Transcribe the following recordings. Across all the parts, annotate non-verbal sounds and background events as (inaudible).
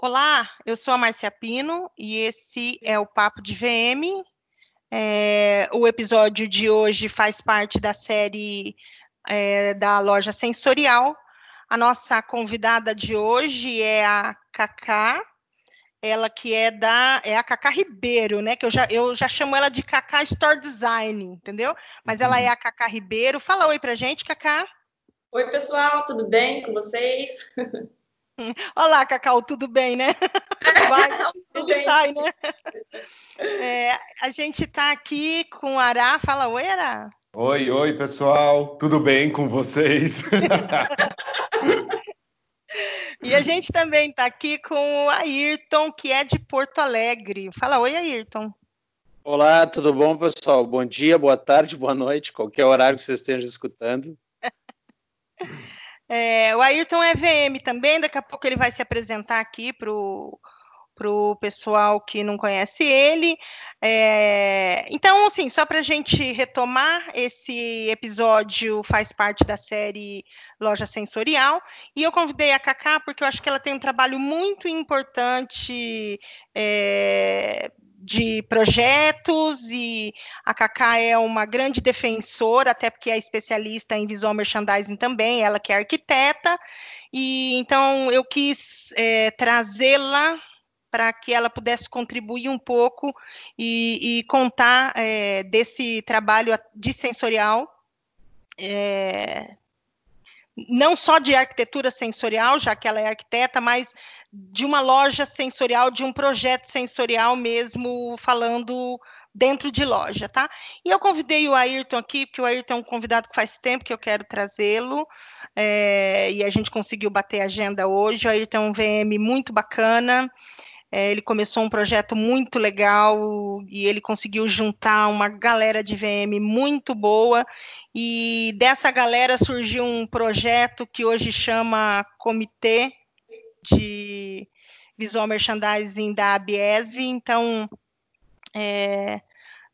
Olá, eu sou a Marcia Pino e esse é o Papo de VM. É, o episódio de hoje faz parte da série é, da loja sensorial. A nossa convidada de hoje é a Cacá, ela que é da é a Cacá Ribeiro, né? Que eu já, eu já chamo ela de Cacá Store Design, entendeu? Mas ela é a Cacá Ribeiro. Fala oi pra gente, Cacá. Oi, pessoal, tudo bem com vocês? (laughs) Olá, Cacau, tudo bem, né? (laughs) Vai, ele sai, né? É, a gente está aqui com o Ará. Fala oi, Ará. Oi, oi, pessoal. Tudo bem com vocês? (laughs) e a gente também está aqui com o Ayrton, que é de Porto Alegre. Fala oi, Ayrton. Olá, tudo bom, pessoal? Bom dia, boa tarde, boa noite, qualquer horário que vocês estejam escutando. (laughs) É, o Ayrton é VM também, daqui a pouco ele vai se apresentar aqui para o pessoal que não conhece ele. É, então, assim, só para a gente retomar, esse episódio faz parte da série Loja Sensorial, e eu convidei a Cacá porque eu acho que ela tem um trabalho muito importante é, de projetos e a Cacá é uma grande defensora, até porque é especialista em visual merchandising também, ela que é arquiteta, e então eu quis é, trazê-la para que ela pudesse contribuir um pouco e, e contar é, desse trabalho de sensorial é, não só de arquitetura sensorial, já que ela é arquiteta, mas de uma loja sensorial, de um projeto sensorial mesmo, falando dentro de loja, tá? E eu convidei o Ayrton aqui, porque o Ayrton é um convidado que faz tempo que eu quero trazê-lo, é, e a gente conseguiu bater a agenda hoje. O Ayrton é um VM muito bacana, é, ele começou um projeto muito legal e ele conseguiu juntar uma galera de VM muito boa. E dessa galera surgiu um projeto que hoje chama Comitê de Visual Merchandising da ABESV. Então, é,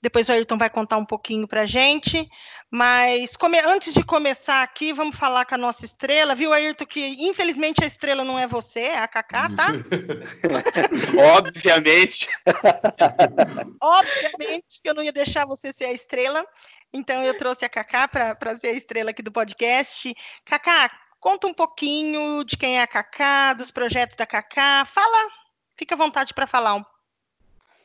depois o Ayrton vai contar um pouquinho para a gente. Mas come... antes de começar aqui, vamos falar com a nossa estrela, viu, Ayrton? Que infelizmente a estrela não é você, é a Cacá, tá? (laughs) Obviamente. (laughs) Obviamente que eu não ia deixar você ser a estrela. Então eu trouxe a Cacá para ser a estrela aqui do podcast. Cacá, conta um pouquinho de quem é a Cacá, dos projetos da Cacá. Fala, fica à vontade para falar um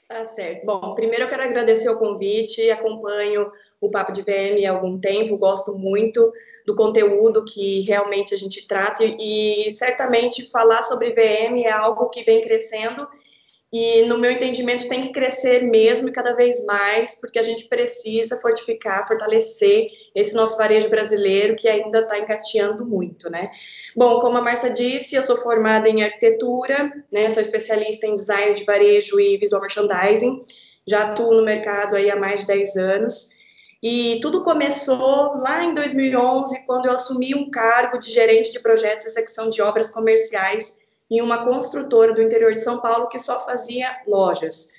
Tá certo. Bom, primeiro eu quero agradecer o convite, acompanho o Papo de VM há algum tempo, gosto muito do conteúdo que realmente a gente trata e certamente falar sobre VM é algo que vem crescendo e, no meu entendimento, tem que crescer mesmo e cada vez mais, porque a gente precisa fortificar, fortalecer esse nosso varejo brasileiro que ainda está engateando muito, né? Bom, como a Marcia disse, eu sou formada em arquitetura, né? Sou especialista em design de varejo e visual merchandising. Já atuo no mercado aí há mais de 10 anos. E tudo começou lá em 2011, quando eu assumi um cargo de gerente de projetos e execução de obras comerciais em uma construtora do interior de São Paulo que só fazia lojas.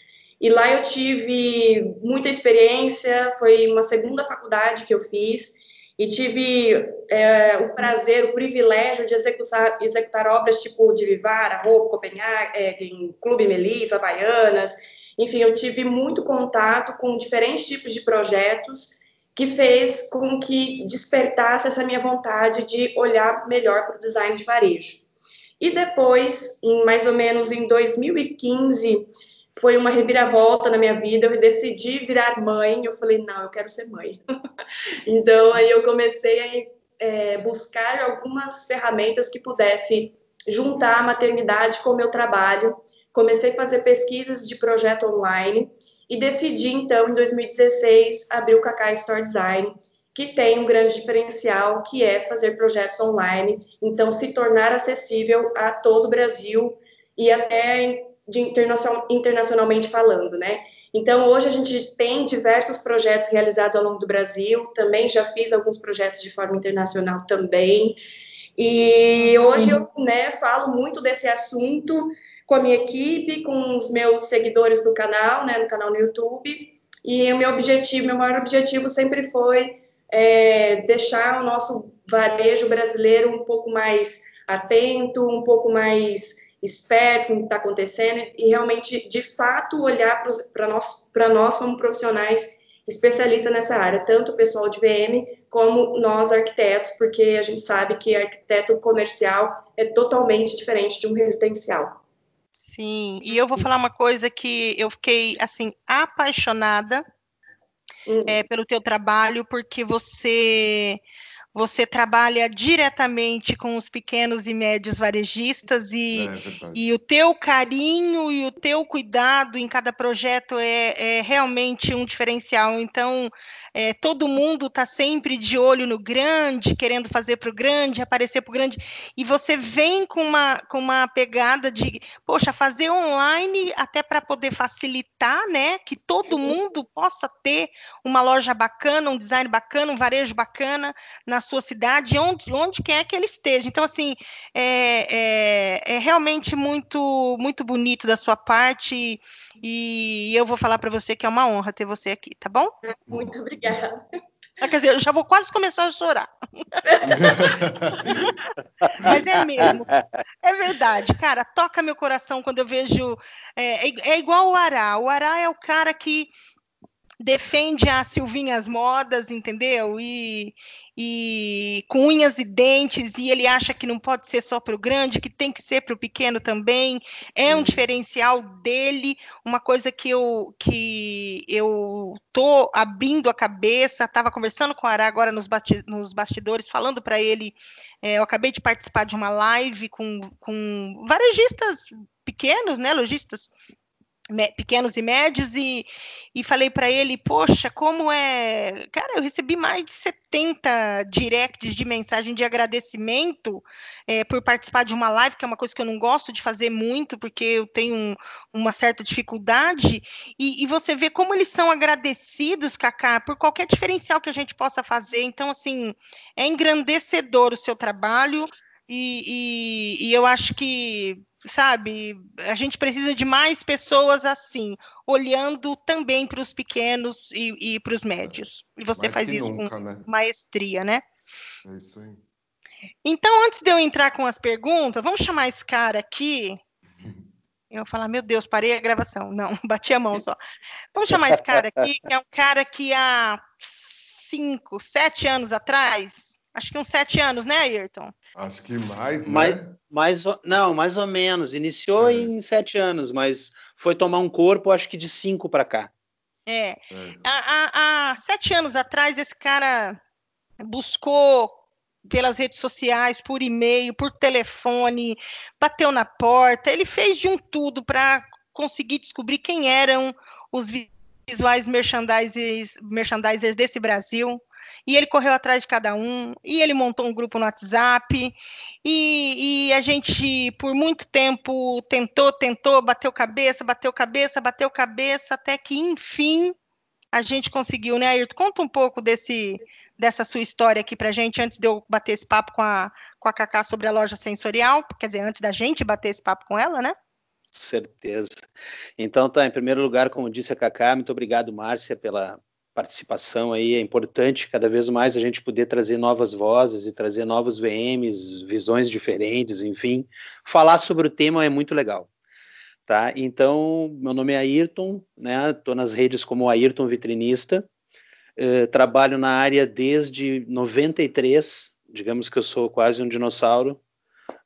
E lá eu tive muita experiência, foi uma segunda faculdade que eu fiz, e tive é, o prazer, o privilégio de executar, executar obras tipo de Vivara, Roupa, Copenhague, é, Clube Melissa, Havaianas, enfim, eu tive muito contato com diferentes tipos de projetos que fez com que despertasse essa minha vontade de olhar melhor para o design de varejo. E depois, em mais ou menos em 2015, foi uma reviravolta na minha vida. Eu decidi virar mãe. Eu falei, não, eu quero ser mãe. (laughs) então, aí eu comecei a é, buscar algumas ferramentas que pudesse juntar a maternidade com o meu trabalho. Comecei a fazer pesquisas de projeto online e decidi, então, em 2016, abrir o Kaká Store Design, que tem um grande diferencial, que é fazer projetos online, então se tornar acessível a todo o Brasil e até internacionalmente falando, né? Então, hoje a gente tem diversos projetos realizados ao longo do Brasil, também já fiz alguns projetos de forma internacional também, e hoje eu né, falo muito desse assunto com a minha equipe, com os meus seguidores do canal, né, no canal no YouTube, e o meu objetivo, meu maior objetivo sempre foi é, deixar o nosso varejo brasileiro um pouco mais atento, um pouco mais esperto no que está acontecendo e realmente, de fato, olhar para nós, nós como profissionais especialistas nessa área, tanto o pessoal de VM como nós arquitetos, porque a gente sabe que arquiteto comercial é totalmente diferente de um residencial. Sim, e eu vou falar uma coisa que eu fiquei assim apaixonada uhum. é, pelo teu trabalho, porque você você trabalha diretamente com os pequenos e médios varejistas e, é, e o teu carinho e o teu cuidado em cada projeto é, é realmente um diferencial. Então, é, todo mundo está sempre de olho no grande, querendo fazer para o grande, aparecer para o grande, e você vem com uma, com uma pegada de, poxa, fazer online até para poder facilitar, né, que todo Sim. mundo possa ter uma loja bacana, um design bacana, um varejo bacana na sua cidade, onde, onde quer que ele esteja. Então, assim, é, é, é realmente muito, muito bonito da sua parte, e eu vou falar para você que é uma honra ter você aqui, tá bom? Muito obrigada. Ah, quer dizer, eu já vou quase começar a chorar. (laughs) Mas é mesmo. É verdade, cara. Toca meu coração quando eu vejo. É, é, é igual o Ará. O Ará é o cara que defende a Silvinhas Modas, entendeu? E, e com unhas e dentes, e ele acha que não pode ser só para o grande, que tem que ser para o pequeno também. É um diferencial dele, uma coisa que eu que eu tô abrindo a cabeça. Estava conversando com o Ará agora nos, nos bastidores, falando para ele. É, eu acabei de participar de uma live com, com varejistas pequenos, né, lojistas pequenos e médios e, e falei para ele, poxa, como é, cara, eu recebi mais de 70 directs de mensagem de agradecimento é, por participar de uma live, que é uma coisa que eu não gosto de fazer muito, porque eu tenho um, uma certa dificuldade, e, e, você vê como eles são agradecidos, Cacá, por qualquer diferencial que a gente possa fazer, então, assim, é engrandecedor o seu trabalho, e, e, e eu acho que sabe, a gente precisa de mais pessoas assim, olhando também para os pequenos e, e para os médios. E você mais faz isso nunca, com né? maestria, né? É isso aí. Então, antes de eu entrar com as perguntas, vamos chamar esse cara aqui. Eu vou falar, meu Deus, parei a gravação. Não, (laughs) bati a mão só. Vamos chamar esse cara aqui, que é um cara que há cinco, sete anos atrás Acho que uns sete anos, né, Ayrton? Acho que mais, né? Mais, mais, não, mais ou menos. Iniciou é. em sete anos, mas foi tomar um corpo, acho que de cinco para cá. É. é. Há, há, há, sete anos atrás, esse cara buscou pelas redes sociais, por e-mail, por telefone, bateu na porta, ele fez de um tudo para conseguir descobrir quem eram os visuais merchandisers, merchandisers desse Brasil e ele correu atrás de cada um, e ele montou um grupo no WhatsApp, e, e, a gente, por muito tempo, tentou, tentou, bateu cabeça, bateu cabeça, bateu cabeça, até que, enfim, a gente conseguiu, né, Ayrton? Conta um pouco desse, dessa sua história aqui pra gente, antes de eu bater esse papo com a, com a Cacá sobre a loja sensorial, quer dizer, antes da gente bater esse papo com ela, né? Certeza. Então, tá, em primeiro lugar, como disse a Cacá, muito obrigado, Márcia, pela, participação aí. É importante cada vez mais a gente poder trazer novas vozes e trazer novos VMs, visões diferentes, enfim. Falar sobre o tema é muito legal. Tá? Então, meu nome é Ayrton, né? Estou nas redes como Ayrton Vitrinista. Uh, trabalho na área desde 93, digamos que eu sou quase um dinossauro.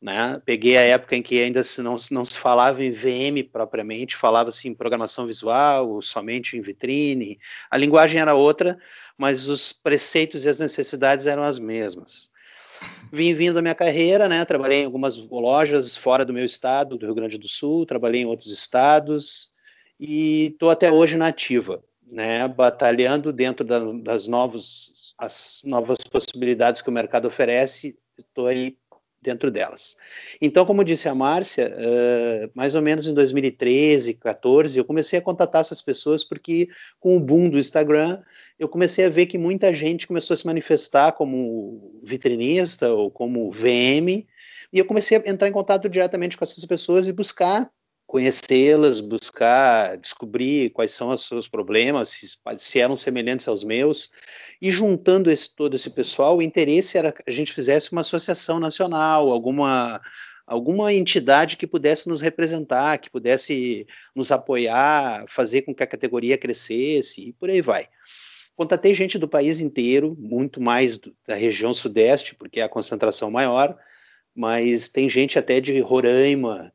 Né? Peguei a época em que ainda não, não se falava em VM propriamente, falava-se em programação visual, somente em vitrine. A linguagem era outra, mas os preceitos e as necessidades eram as mesmas. Vim vindo da minha carreira, né? Trabalhei em algumas lojas fora do meu estado, do Rio Grande do Sul, trabalhei em outros estados e estou até hoje na ativa, né? Batalhando dentro da, das novos, as novas possibilidades que o mercado oferece. Estou aí dentro delas. Então, como disse a Márcia, uh, mais ou menos em 2013, 14, eu comecei a contatar essas pessoas porque com o boom do Instagram, eu comecei a ver que muita gente começou a se manifestar como vitrinista ou como VM, e eu comecei a entrar em contato diretamente com essas pessoas e buscar conhecê-las, buscar descobrir quais são os seus problemas, se, se, eram semelhantes aos meus, e juntando esse, todo esse pessoal, o interesse era que a gente fizesse uma associação nacional, alguma alguma entidade que pudesse nos representar, que pudesse nos apoiar, fazer com que a categoria crescesse e por aí vai. Contatei gente do país inteiro, muito mais do, da região sudeste, porque é a concentração maior, mas tem gente até de Roraima,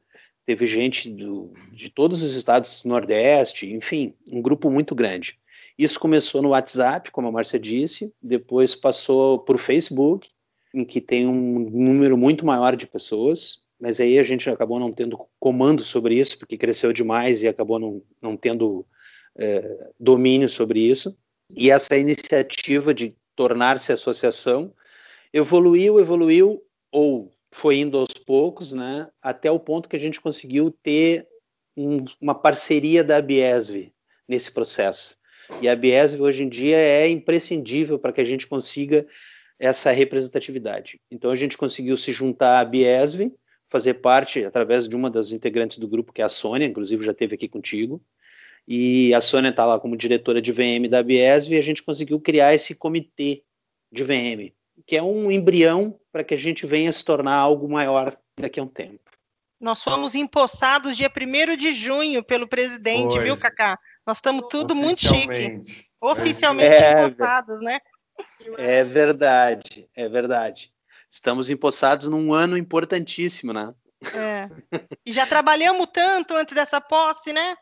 teve gente do, de todos os estados do Nordeste, enfim, um grupo muito grande. Isso começou no WhatsApp, como a Márcia disse, depois passou por Facebook, em que tem um número muito maior de pessoas, mas aí a gente acabou não tendo comando sobre isso, porque cresceu demais e acabou não, não tendo é, domínio sobre isso. E essa iniciativa de tornar-se associação evoluiu, evoluiu, ou foi indo aos poucos, né, até o ponto que a gente conseguiu ter um, uma parceria da Biesv nesse processo. E a Biesv hoje em dia é imprescindível para que a gente consiga essa representatividade. Então a gente conseguiu se juntar à Biesv, fazer parte através de uma das integrantes do grupo, que é a Sônia, inclusive já esteve aqui contigo. E a Sônia está lá como diretora de VM da Biesv e a gente conseguiu criar esse comitê de VM, que é um embrião para que a gente venha se tornar algo maior daqui a um tempo. Nós fomos empossados dia 1 de junho pelo presidente, Foi. viu, Cacá? Nós estamos tudo muito chique. Oficialmente é, empossados, né? É verdade, é verdade. Estamos empossados num ano importantíssimo, né? É. E já trabalhamos tanto antes dessa posse, né?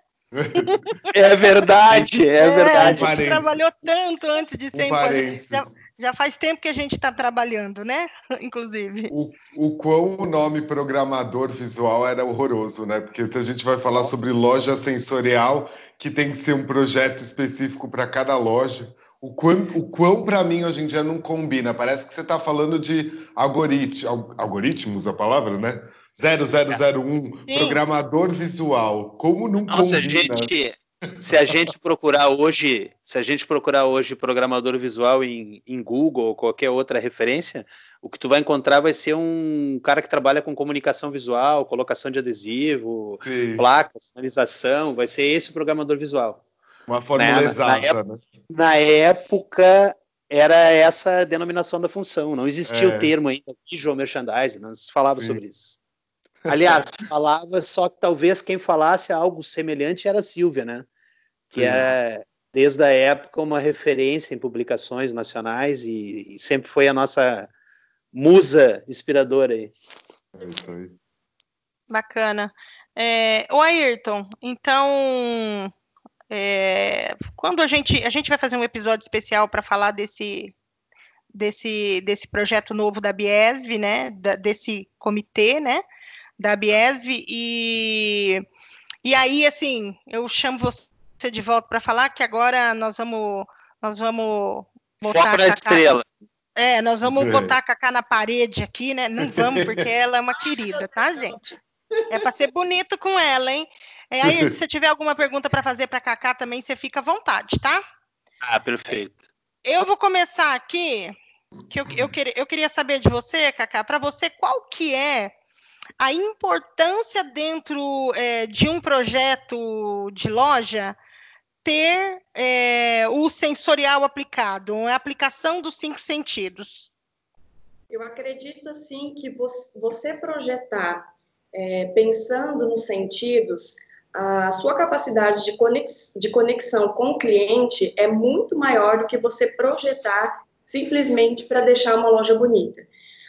É verdade, é, é verdade. A gente trabalhou tanto antes de ser um já, faz tempo que a gente está trabalhando, né? (laughs) Inclusive. O, o quão o nome programador visual era horroroso, né? Porque se a gente vai falar Nossa. sobre loja sensorial, que tem que ser um projeto específico para cada loja. O quão, o quão para mim hoje em dia não combina. Parece que você está falando de algoritmo, algoritmos, a palavra, né? 0001, Sim. programador visual. Como não Nossa, combina? Gente, se a gente procurar hoje, se a gente procurar hoje programador visual em, em Google ou qualquer outra referência, o que tu vai encontrar vai ser um cara que trabalha com comunicação visual, colocação de adesivo, Sim. placa, sinalização, vai ser esse o programador visual. Uma fórmula né? exata, na, época, né? na época era essa a denominação da função, não existia é. o termo ainda visual merchandising, não se falava Sim. sobre isso. Aliás, falava, só que talvez quem falasse algo semelhante era a Silvia, né? Que Sim. era, desde a época, uma referência em publicações nacionais e, e sempre foi a nossa musa inspiradora aí. É isso aí. Bacana. É, o Ayrton, então, é, quando a gente a gente vai fazer um episódio especial para falar desse desse desse projeto novo da Biesv, né, da, desse comitê, né, da Biesv e e aí assim eu chamo você de volta para falar que agora nós vamos nós vamos botar Foco na estrela. É, nós vamos é. botar a Cacá na parede aqui, né? Não vamos, porque ela é uma querida, tá, gente? É para ser bonito com ela, hein? É, aí, se você tiver alguma pergunta para fazer para Cacá também, você fica à vontade, tá? Ah, perfeito. Eu vou começar aqui, que eu, eu, queria, eu queria saber de você, Cacá, para você, qual que é a importância dentro é, de um projeto de loja ter é, o sensorial aplicado, a aplicação dos cinco sentidos? Eu acredito assim que você projetar é, pensando nos sentidos, a sua capacidade de, conex, de conexão com o cliente é muito maior do que você projetar simplesmente para deixar uma loja bonita.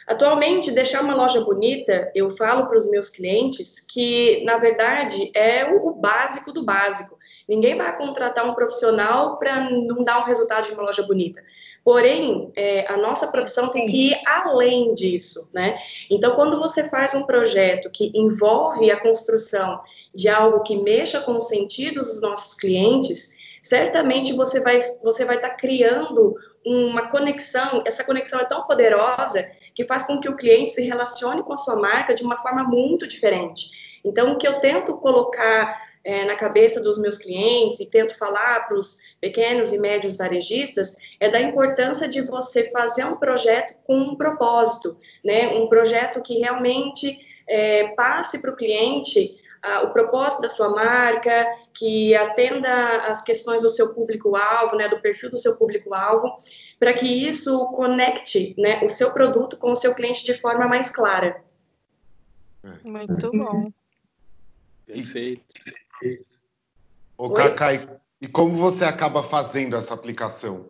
Atualmente, deixar uma loja bonita, eu falo para os meus clientes que, na verdade, é o, básico do básico. Ninguém vai contratar um profissional para não dar um resultado de uma loja bonita. Porém, é, a nossa profissão tem que ir além disso, né? Então, quando você faz um projeto que envolve a construção de algo que mexa com os sentidos dos nossos clientes, certamente você vai você vai estar tá criando uma conexão, essa conexão é tão poderosa que faz com que o cliente se relacione com a sua marca de uma forma muito diferente. Então, o que eu tento colocar é, na cabeça dos meus clientes e tento falar para os pequenos e médios varejistas é da importância de você fazer um projeto com um propósito, né? Um projeto que realmente é, passe para o cliente ah, o propósito da sua marca, que atenda às questões do seu público-alvo, né, do perfil do seu público-alvo, para que isso conecte né, o seu produto com o seu cliente de forma mais clara. É. Muito bom. Perfeito. Ô, Cacai, e como você acaba fazendo essa aplicação?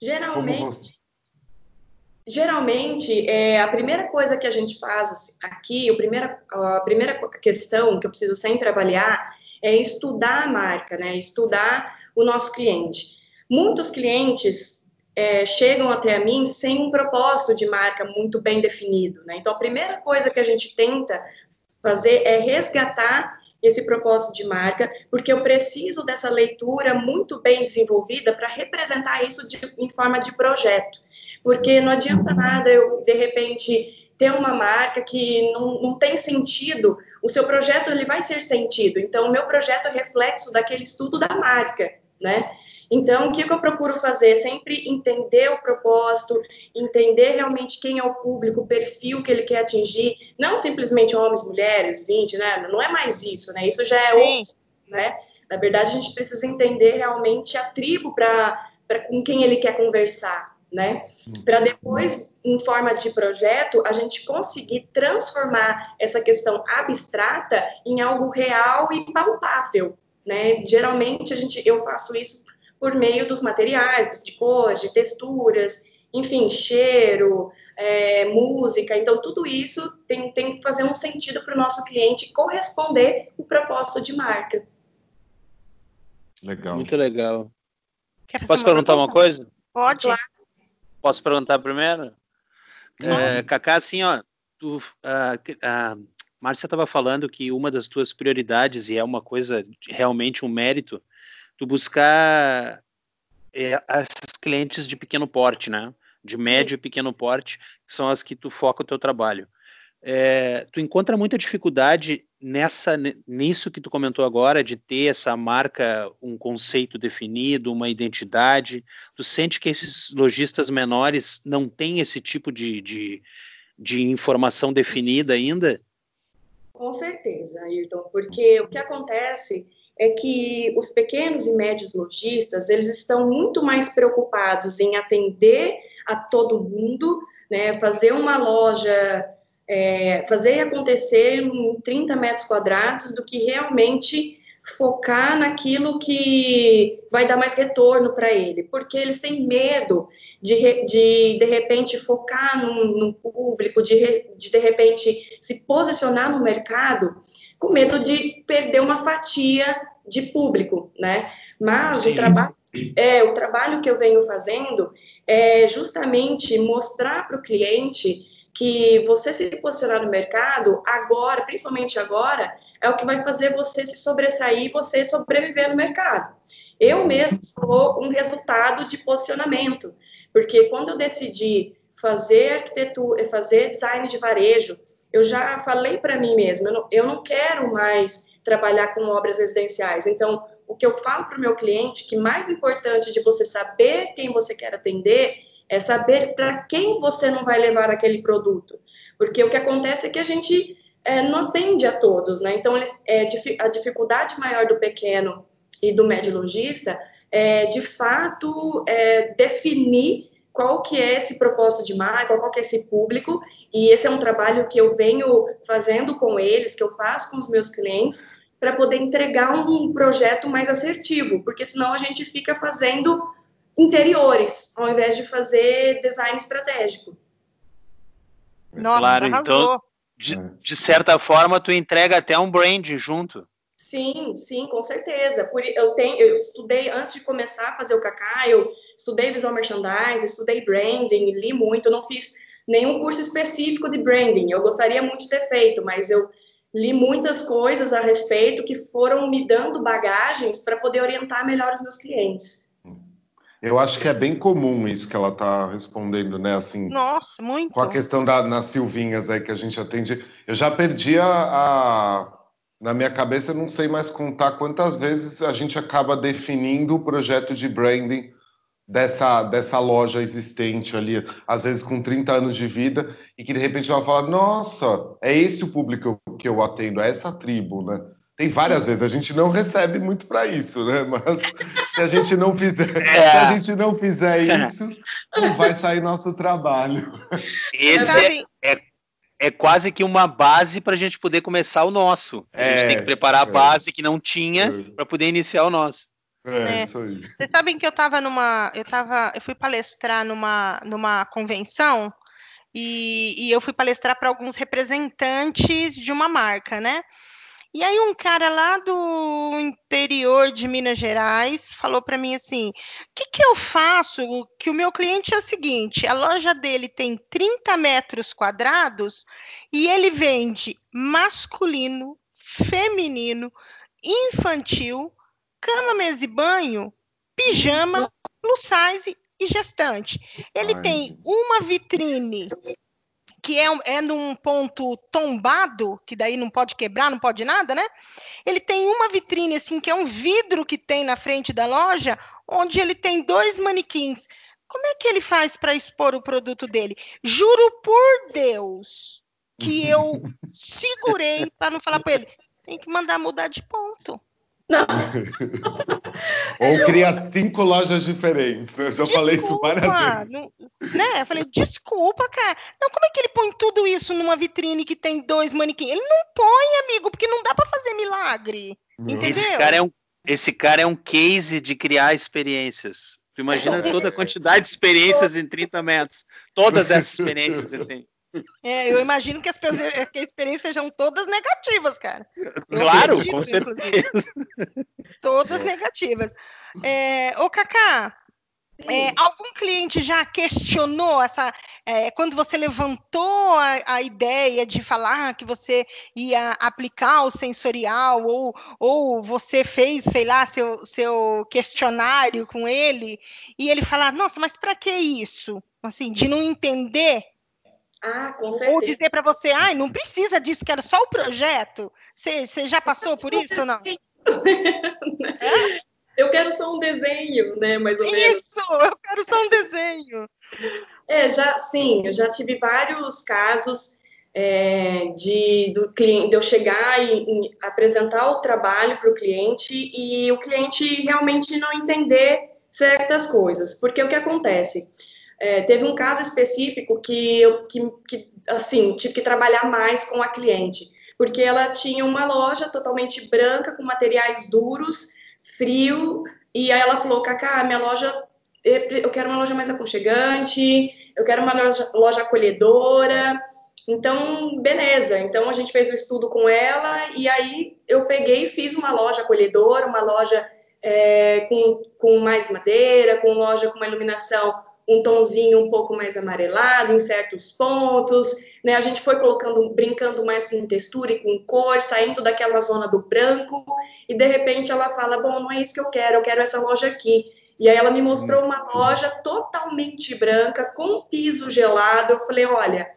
Geralmente, geralmente é, a primeira coisa que a gente faz assim, aqui, a primeira, a primeira questão que eu preciso sempre avaliar é estudar a marca, né? Estudar o nosso cliente. Muitos clientes é, chegam até a mim sem um propósito de marca muito bem definido, né? Então, a primeira coisa que a gente tenta fazer é resgatar esse propósito de marca, porque eu preciso dessa leitura muito bem desenvolvida para representar isso de, em forma de projeto. Porque não adianta nada eu, de repente, ter uma marca que não, não tem sentido, o seu projeto ele vai ser sentido. Então, o meu projeto é reflexo daquele estudo da marca, né? Então, o que, que eu procuro fazer? Sempre entender o propósito, entender realmente quem é o público, o perfil que ele quer atingir, não simplesmente homens, mulheres, 20, né? Não é mais isso, né? Isso já é outro, né? Na verdade, a gente precisa entender realmente a tribo para com quem ele quer conversar, né? Para depois, em forma de projeto, a gente conseguir transformar essa questão abstrata em algo real e palpável, né? Geralmente a gente, eu faço isso por meio dos materiais, de cores, de texturas, enfim, cheiro, é, música. Então, tudo isso tem, tem que fazer um sentido para o nosso cliente corresponder o propósito de marca. Legal. Muito legal. Posso perguntar uma coisa? Pode. Claro. Posso perguntar primeiro? É, Cacá, assim, ó, tu, a, a Márcia estava falando que uma das tuas prioridades, e é uma coisa realmente um mérito, tu buscar é, essas clientes de pequeno porte, né? De médio e pequeno porte, que são as que tu foca o teu trabalho. É, tu encontra muita dificuldade nessa nisso que tu comentou agora de ter essa marca, um conceito definido, uma identidade. Tu sente que esses lojistas menores não têm esse tipo de, de, de informação definida ainda? Com certeza, Ayrton, porque o que acontece é que os pequenos e médios lojistas, eles estão muito mais preocupados em atender a todo mundo, né, fazer uma loja, é, fazer acontecer em 30 metros quadrados, do que realmente focar naquilo que vai dar mais retorno para ele, porque eles têm medo de, de, de repente, focar num, num público, de, de, de repente, se posicionar no mercado com medo de perder uma fatia de público, né? Mas Sim. o trabalho é o trabalho que eu venho fazendo é justamente mostrar para o cliente que você se posicionar no mercado agora, principalmente agora, é o que vai fazer você se sobressair e você sobreviver no mercado. Eu mesmo sou um resultado de posicionamento, porque quando eu decidi fazer arquitetura, fazer design de varejo, eu já falei para mim mesma, eu não, eu não quero mais trabalhar com obras residenciais. Então, o que eu falo para o meu cliente, que mais importante de você saber quem você quer atender, é saber para quem você não vai levar aquele produto. Porque o que acontece é que a gente é, não atende a todos, né? Então, eles, é, a dificuldade maior do pequeno e do médio lojista é, de fato, é, definir qual que é esse propósito de marca, qual que é esse público, e esse é um trabalho que eu venho fazendo com eles, que eu faço com os meus clientes, para poder entregar um projeto mais assertivo, porque senão a gente fica fazendo interiores, ao invés de fazer design estratégico. Nossa, claro, então, de, de certa forma, tu entrega até um brand junto. Sim, sim, com certeza. Por, eu, tenho, eu estudei, antes de começar a fazer o Kaká, eu estudei visual merchandising, estudei branding, li muito, não fiz nenhum curso específico de branding. Eu gostaria muito de ter feito, mas eu li muitas coisas a respeito que foram me dando bagagens para poder orientar melhor os meus clientes. Eu acho que é bem comum isso que ela está respondendo, né? Assim, Nossa, muito. Com a questão da, nas Silvinhas aí que a gente atende. Eu já perdi a, a na minha cabeça, eu não sei mais contar quantas vezes a gente acaba definindo o projeto de branding dessa, dessa loja existente ali, às vezes com 30 anos de vida, e que de repente ela fala: Nossa, é esse o público que eu atendo, é essa tribo, né? Tem várias vezes, a gente não recebe muito para isso, né? (laughs) Mas se a gente não fizer, é. se a gente não fizer isso, (laughs) não vai sair nosso trabalho. Esse é, é é quase que uma base para a gente poder começar o nosso. A gente tem que é, preparar a base que não tinha é. para poder iniciar o nosso. É, é, isso aí. Vocês sabem que eu estava numa. Eu tava, eu fui palestrar numa, numa convenção e, e eu fui palestrar para alguns representantes de uma marca, né? E aí um cara lá do interior de Minas Gerais falou para mim assim: "O que, que eu faço? Que o meu cliente é o seguinte: a loja dele tem 30 metros quadrados e ele vende masculino, feminino, infantil, cama, mesa e banho, pijama, plus size e gestante. Ele Ai. tem uma vitrine que é, é num ponto tombado, que daí não pode quebrar, não pode nada, né? Ele tem uma vitrine, assim, que é um vidro que tem na frente da loja, onde ele tem dois manequins. Como é que ele faz para expor o produto dele? Juro por Deus que eu (laughs) segurei para não falar para ele. Tem que mandar mudar de ponto. Não. (laughs) Ou cria cinco lojas diferentes. Eu já desculpa, falei isso várias vezes. Não, né? Eu falei, desculpa, cara. Não, como é que ele põe tudo isso numa vitrine que tem dois manequins? Ele não põe, amigo, porque não dá para fazer milagre. Entendeu? Esse cara, é um, esse cara é um case de criar experiências. Tu imagina toda a quantidade de experiências em 30 metros. Todas essas experiências (laughs) ele tem. É, eu imagino que as, que as experiências sejam todas negativas, cara. Eu claro, acredito, com certeza. Todas negativas. É, ô, Cacá, é, algum cliente já questionou essa é, quando você levantou a, a, ideia de falar que você ia aplicar o sensorial ou, ou você fez, sei lá, seu, seu questionário com ele e ele falar, nossa, mas para que isso? Assim, de não entender ah, com certeza. Ou dizer para você, ai, não precisa disso, quero só o projeto. Você, já passou por isso ou não? (laughs) Eu quero só um desenho, né, mais ou menos. Isso, eu quero só um desenho. É, já, sim, eu já tive vários casos é, de, do cliente, de eu chegar e, e apresentar o trabalho para o cliente e o cliente realmente não entender certas coisas. Porque o que acontece? É, teve um caso específico que eu, que, que, assim, tive que trabalhar mais com a cliente, porque ela tinha uma loja totalmente branca, com materiais duros, frio, e aí ela falou, Cacá, minha loja, eu quero uma loja mais aconchegante, eu quero uma loja, loja acolhedora, então, beleza. Então, a gente fez o estudo com ela e aí eu peguei e fiz uma loja acolhedora, uma loja é, com, com mais madeira, com loja com uma iluminação um tonzinho um pouco mais amarelado em certos pontos, né? A gente foi colocando, brincando mais com textura e com cor, saindo daquela zona do branco, e de repente ela fala: Bom, não é isso que eu quero, eu quero essa loja aqui. E aí ela me mostrou uma loja totalmente branca, com piso gelado. Eu falei: Olha,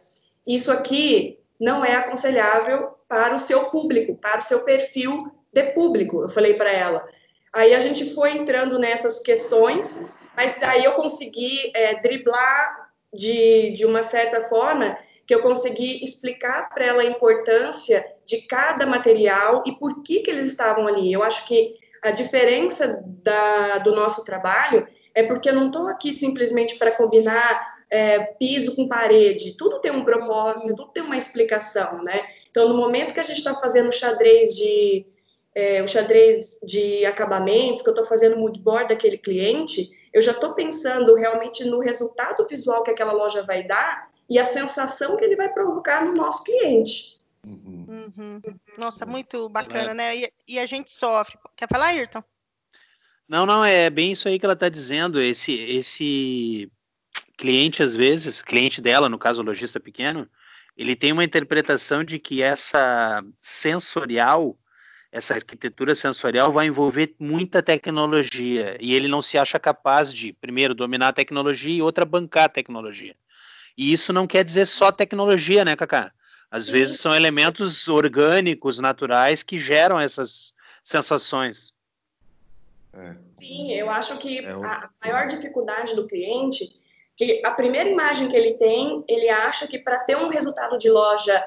isso aqui não é aconselhável para o seu público, para o seu perfil de público. Eu falei para ela. Aí a gente foi entrando nessas questões mas aí eu consegui é, driblar de, de uma certa forma que eu consegui explicar para ela a importância de cada material e por que, que eles estavam ali. Eu acho que a diferença da, do nosso trabalho é porque eu não estou aqui simplesmente para combinar é, piso com parede. Tudo tem um propósito, tudo tem uma explicação, né? Então, no momento que a gente está fazendo xadrez de é, o xadrez de acabamentos, que eu estou fazendo mood board daquele cliente, eu já estou pensando realmente no resultado visual que aquela loja vai dar e a sensação que ele vai provocar no nosso cliente. Uhum. Uhum. Nossa, muito bacana, é. né? E, e, a gente sofre. Quer falar, Ayrton? Não, não, é bem isso aí que ela está dizendo. Esse, esse cliente, às vezes, cliente dela, no caso o lojista pequeno, ele tem uma interpretação de que essa sensorial essa arquitetura sensorial vai envolver muita tecnologia e ele não se acha capaz de, primeiro, dominar a tecnologia e outra, bancar a tecnologia. E isso não quer dizer só tecnologia, né, Cacá? Às Sim. vezes são elementos orgânicos, naturais, que geram essas sensações. É. Sim, eu acho que é a maior dificuldade do cliente, que a primeira imagem que ele tem, ele acha que para ter um resultado de loja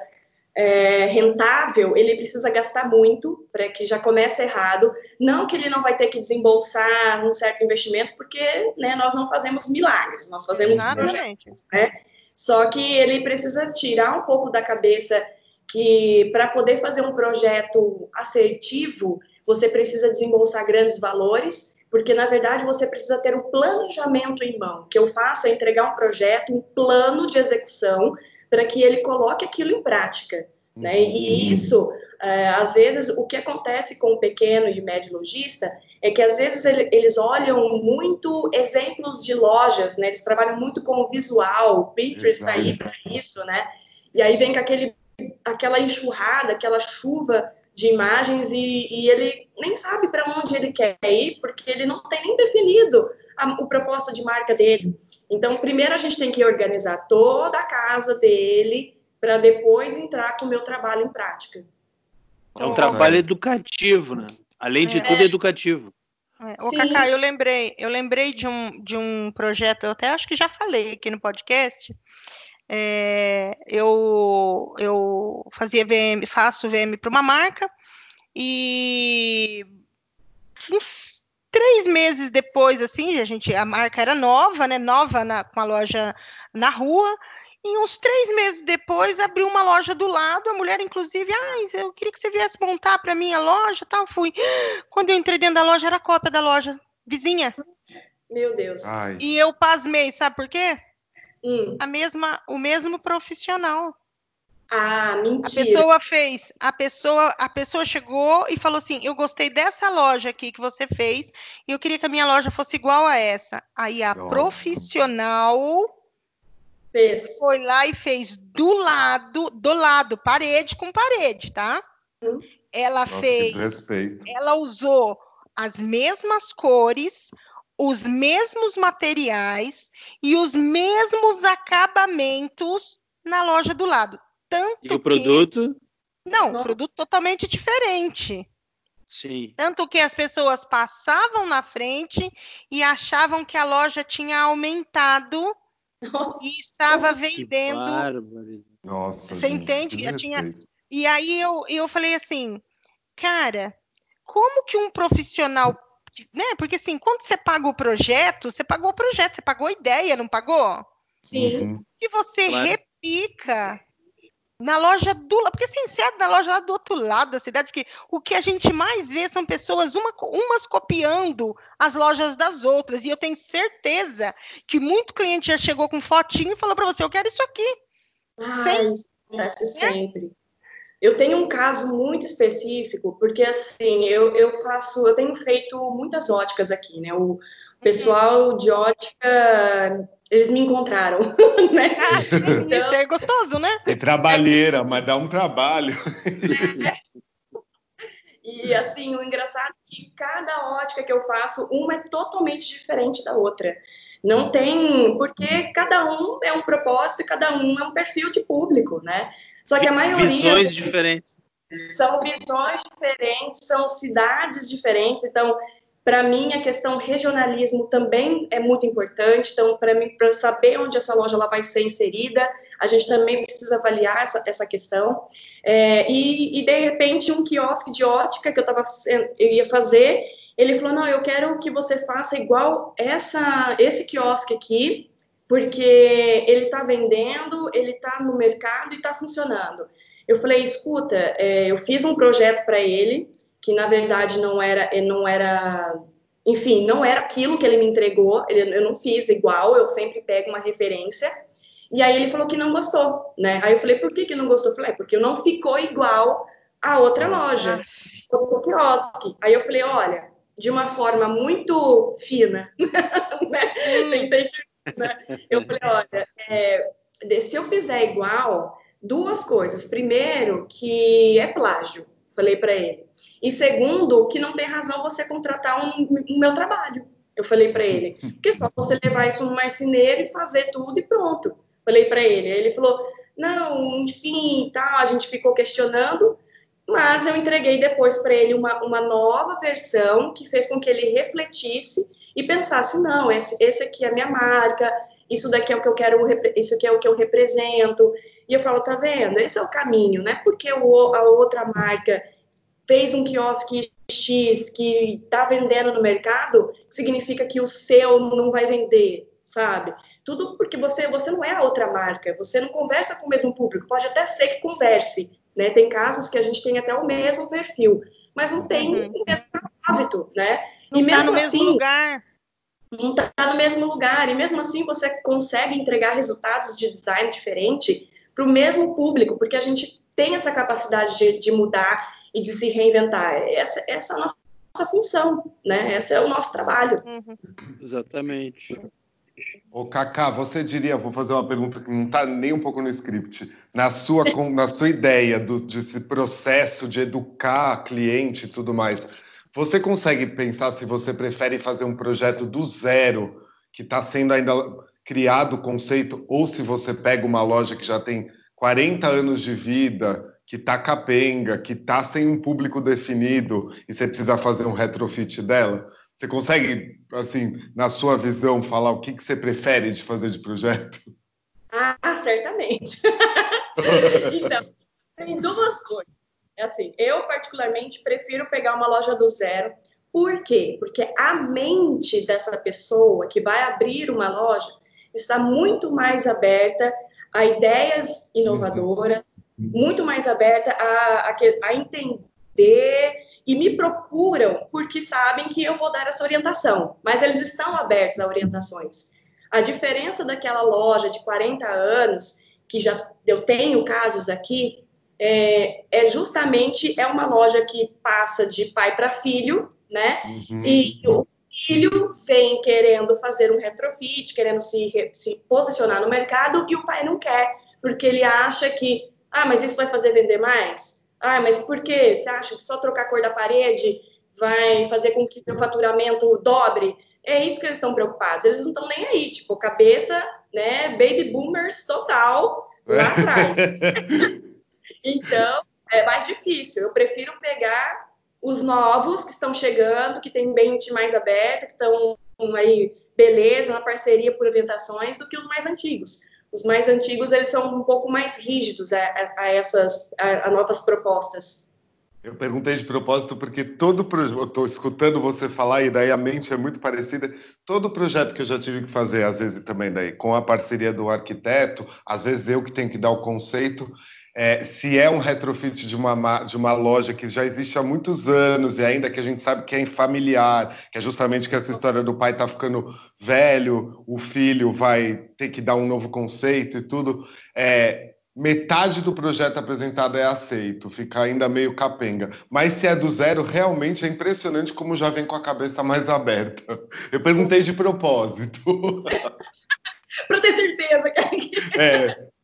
é, rentável, ele precisa gastar muito para que já comece errado. Não que ele não vai ter que desembolsar um certo investimento, porque né, nós não fazemos milagres, nós fazemos projetos. Né? Só que ele precisa tirar um pouco da cabeça que para poder fazer um projeto assertivo, você precisa desembolsar grandes valores, porque na verdade você precisa ter um planejamento em mão. O que eu faço é entregar um projeto, um plano de execução, para que ele coloque aquilo em prática. Né? E uhum. isso, é, às vezes, o que acontece com o pequeno e médio lojista é que, às vezes, ele, eles olham muito exemplos de lojas, né? eles trabalham muito com o visual, o Pinterest está aí para isso, né? E aí vem com aquele, aquela enxurrada, aquela chuva de imagens e, e ele nem sabe para onde ele quer ir, porque ele não tem nem definido a, o propósito de marca dele. Então, primeiro a gente tem que organizar toda a casa dele, para depois entrar com o meu trabalho em prática. É um trabalho educativo, né? Além de é. tudo, educativo. É. Ô, Cacá, eu lembrei, eu lembrei de um, de um projeto, eu até acho que já falei aqui no podcast. É, eu, eu fazia VM, faço VM para uma marca e uns três meses depois, assim, a gente, a marca era nova, né? Nova na, com a loja na rua, e uns três meses depois, abriu uma loja do lado. A mulher, inclusive, ah, eu queria que você viesse montar para mim a loja tal. Fui. Quando eu entrei dentro da loja, era cópia da loja vizinha. Meu Deus. Ai. E eu pasmei, sabe por quê? Hum. A mesma, o mesmo profissional. Ah, mentira. A pessoa fez, a pessoa, a pessoa chegou e falou assim: "Eu gostei dessa loja aqui que você fez e eu queria que a minha loja fosse igual a essa". Aí a Nossa. profissional Fez. Foi lá e fez do lado, do lado, parede com parede, tá? Hum. Ela Nossa, fez. Ela usou as mesmas cores, os mesmos materiais e os mesmos acabamentos na loja do lado. Tanto e o produto? Não, Não, produto totalmente diferente. Sim. Tanto que as pessoas passavam na frente e achavam que a loja tinha aumentado nossa, e estava vendendo. Nossa, você gente, entende? Tinha... E aí eu, eu falei assim, cara, como que um profissional, né? Porque assim, quando você paga o projeto, você pagou o projeto, você pagou a ideia, não pagou? Sim. Uhum. E você claro. repica na loja do lado, porque assim, você é da loja lá do outro lado da cidade, que o que a gente mais vê são pessoas, uma, umas copiando as lojas das outras, e eu tenho certeza que muito cliente já chegou com fotinho e falou para você, eu quero isso aqui. Ai, acontece né? sempre. Eu tenho um caso muito específico, porque assim, eu, eu faço, eu tenho feito muitas óticas aqui, né? O pessoal de ótica eles me encontraram, (laughs) né? então, Isso é gostoso, né? É trabalheira, mas dá um trabalho. É. (laughs) E assim, o engraçado é que cada ótica que eu faço, uma é totalmente diferente da outra. Não tem, porque cada um é um propósito e cada um é um perfil de público, né? Só que a maioria. Visões diferentes. São visões diferentes, são cidades diferentes. Então, para mim, a questão regionalismo também é muito importante. Então, para mim, para saber onde essa loja ela vai ser inserida, a gente também precisa avaliar essa, essa questão. É, e, e, de repente, um quiosque de ótica que eu, tava, eu ia fazer, ele falou: Não, eu quero que você faça igual essa, esse quiosque aqui, porque ele está vendendo, ele está no mercado e está funcionando. Eu falei: Escuta, é, eu fiz um projeto para ele que na verdade não era, não era, enfim, não era aquilo que ele me entregou, ele, eu não fiz igual, eu sempre pego uma referência. E aí ele falou que não gostou, né? Aí eu falei, por que que não gostou? Eu falei, é, porque não ficou igual a outra loja, o quiosque. Aí eu falei, olha, de uma forma muito fina, (laughs) né? Tentei ser, né? Eu falei, olha, é, se eu fizer igual, duas coisas. Primeiro, que é plágio falei para ele. E segundo, que não tem razão você contratar um, um meu trabalho. Eu falei para ele, porque é só você levar isso no marceneiro e fazer tudo e pronto. Falei para ele. Aí ele falou, não, enfim, tá. A gente ficou questionando, mas eu entreguei depois para ele uma, uma nova versão que fez com que ele refletisse e pensasse, não, esse, esse aqui é a minha marca, isso daqui é o que eu quero, isso aqui é o que eu represento. E eu falo, tá vendo? Esse é o caminho, né? Porque o, a outra marca fez um quiosque X que tá vendendo no mercado, significa que o seu não vai vender, sabe? Tudo porque você, você não é a outra marca, você não conversa com o mesmo público. Pode até ser que converse, né? Tem casos que a gente tem até o mesmo perfil, mas não tem uhum. o mesmo propósito, né? Não e tá mesmo tá no assim, mesmo lugar. Não está no mesmo lugar, e mesmo assim você consegue entregar resultados de design diferente para o mesmo público, porque a gente tem essa capacidade de, de mudar e de se reinventar. Essa, essa é a nossa função, né? Esse é o nosso trabalho. Uhum. Exatamente. Ô, Cacá, você diria, vou fazer uma pergunta que não está nem um pouco no script, na sua, na sua ideia do, desse processo de educar cliente e tudo mais, você consegue pensar se você prefere fazer um projeto do zero, que está sendo ainda criado o conceito, ou se você pega uma loja que já tem 40 anos de vida, que está capenga, que está sem um público definido e você precisa fazer um retrofit dela? Você consegue, assim, na sua visão, falar o que, que você prefere de fazer de projeto? Ah, certamente. (laughs) então, tem duas coisas. É assim, eu particularmente prefiro pegar uma loja do zero. Por quê? Porque a mente dessa pessoa que vai abrir uma loja está muito mais aberta a ideias inovadoras, uhum. muito mais aberta a, a, a entender e me procuram porque sabem que eu vou dar essa orientação, mas eles estão abertos a orientações. A diferença daquela loja de 40 anos, que já eu tenho casos aqui, é, é, justamente é uma loja que passa de pai para filho, né? Uhum. E o filho vem querendo fazer um retrofit, querendo se, se posicionar no mercado e o pai não quer, porque ele acha que, ah, mas isso vai fazer vender mais? Ah, mas por quê? Você acha que só trocar a cor da parede vai fazer com que o faturamento dobre? É isso que eles estão preocupados. Eles não estão nem aí, tipo, cabeça, né, baby boomers total lá atrás. (laughs) Então, é mais difícil. Eu prefiro pegar os novos que estão chegando, que têm mente mais aberta, que estão aí, beleza, na parceria por orientações, do que os mais antigos. Os mais antigos, eles são um pouco mais rígidos a, a, essas a, a novas propostas. Eu perguntei de propósito porque todo projeto, estou escutando você falar e daí a mente é muito parecida. Todo projeto que eu já tive que fazer, às vezes também daí com a parceria do arquiteto, às vezes eu que tenho que dar o conceito, é, se é um retrofit de uma, de uma loja que já existe há muitos anos e ainda que a gente sabe que é familiar, que é justamente que essa história do pai está ficando velho, o filho vai ter que dar um novo conceito e tudo, é, metade do projeto apresentado é aceito, fica ainda meio capenga. Mas se é do zero, realmente é impressionante como já vem com a cabeça mais aberta. Eu perguntei de propósito. (laughs) Para ter certeza que é.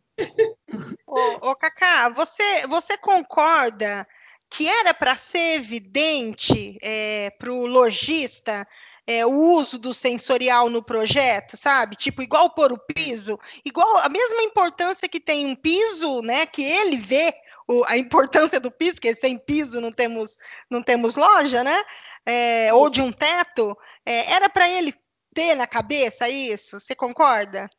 Ô, ô Cacá, você, você concorda que era para ser evidente é, para o lojista é, o uso do sensorial no projeto, sabe? Tipo, igual pôr o piso, igual a mesma importância que tem um piso, né? Que ele vê o, a importância do piso, porque sem piso não temos, não temos loja, né? É, ou de um teto, é, era para ele ter na cabeça isso? Você concorda?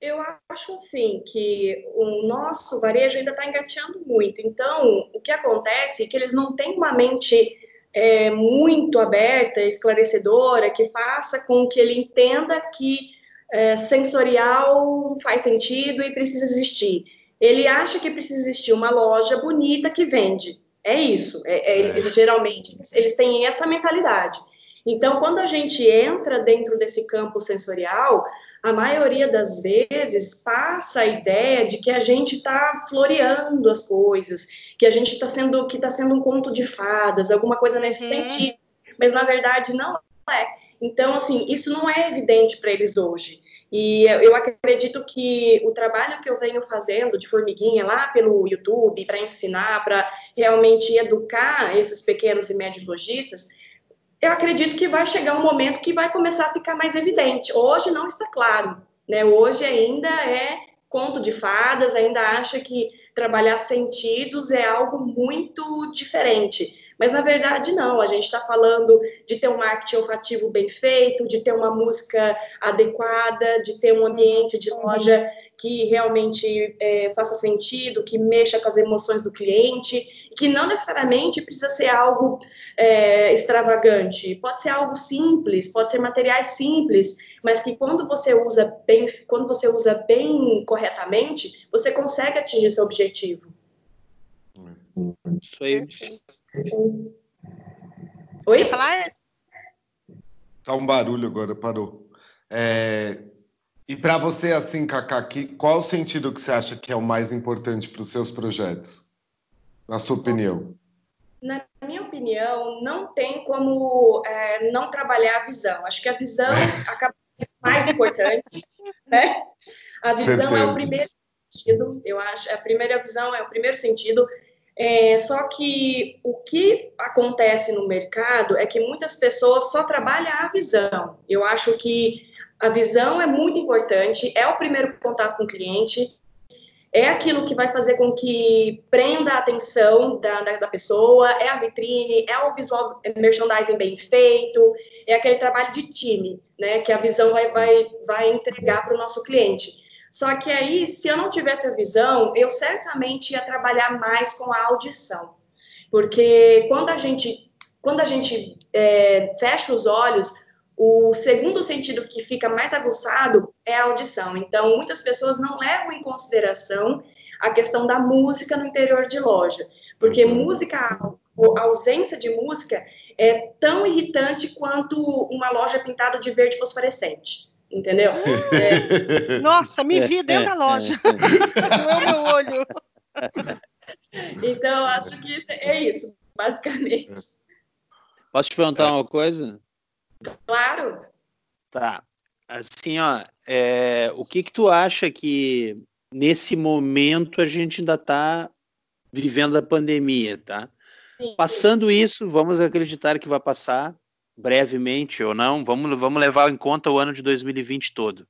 Eu acho assim que o nosso varejo ainda está engateando muito. Então, o que acontece é que eles não têm uma mente é, muito aberta, esclarecedora, que faça com que ele entenda que é, sensorial faz sentido e precisa existir. Ele acha que precisa existir uma loja bonita que vende. É isso. É, é, é. geralmente eles têm essa mentalidade. Então, quando a gente entra dentro desse campo sensorial, a maioria das vezes passa a ideia de que a gente está floreando as coisas, que a gente está sendo que está sendo um conto de fadas, alguma coisa nesse uhum. sentido. Mas na verdade não é. Então, assim, isso não é evidente para eles hoje. E eu acredito que o trabalho que eu venho fazendo de formiguinha lá pelo YouTube para ensinar, para realmente educar esses pequenos e médios lojistas, eu acredito que vai chegar um momento que vai começar a ficar mais evidente. Hoje não está claro, né? Hoje ainda é conto de fadas, ainda acha que trabalhar sentidos é algo muito diferente. Mas na verdade não, a gente está falando de ter um marketing olfativo bem feito, de ter uma música adequada, de ter um ambiente de loja que realmente é, faça sentido, que mexa com as emoções do cliente, que não necessariamente precisa ser algo é, extravagante, pode ser algo simples, pode ser materiais simples, mas que quando você usa bem, quando você usa bem corretamente, você consegue atingir seu objetivo. Isso aí. Oi? Falar? Tá um barulho agora, parou. É... E para você, assim, Cacá, que, qual o sentido que você acha que é o mais importante para os seus projetos? Na sua opinião? Na minha opinião, não tem como é, não trabalhar a visão. Acho que a visão (laughs) acaba sendo mais importante, né? A visão é o primeiro sentido, eu acho. A primeira visão é o primeiro sentido. É, só que o que acontece no mercado é que muitas pessoas só trabalham a visão. Eu acho que a visão é muito importante, é o primeiro contato com o cliente, é aquilo que vai fazer com que prenda a atenção da, da, da, pessoa, é a vitrine, é o visual é merchandising bem feito, é aquele trabalho de time, né, que a visão vai, vai, vai entregar para o nosso cliente. Só que aí, se eu não tivesse a visão, eu certamente ia trabalhar mais com a audição. Porque quando a gente, quando a gente é, fecha os olhos, o segundo sentido que fica mais aguçado é a audição. Então, muitas pessoas não levam em consideração a questão da música no interior de loja, porque uhum. música, a ausência de música é tão irritante quanto uma loja pintada de verde fosforescente entendeu? É... Nossa, me vi dentro da loja. (laughs) Doeu meu olho. Então, acho que isso é isso, basicamente. Posso te perguntar uma coisa? Claro. Tá. Assim, ó, é, o que que tu acha que nesse momento a gente ainda está vivendo a pandemia, tá? Sim. Passando isso, vamos acreditar que vai passar brevemente ou não, vamos, vamos levar em conta o ano de 2020 todo.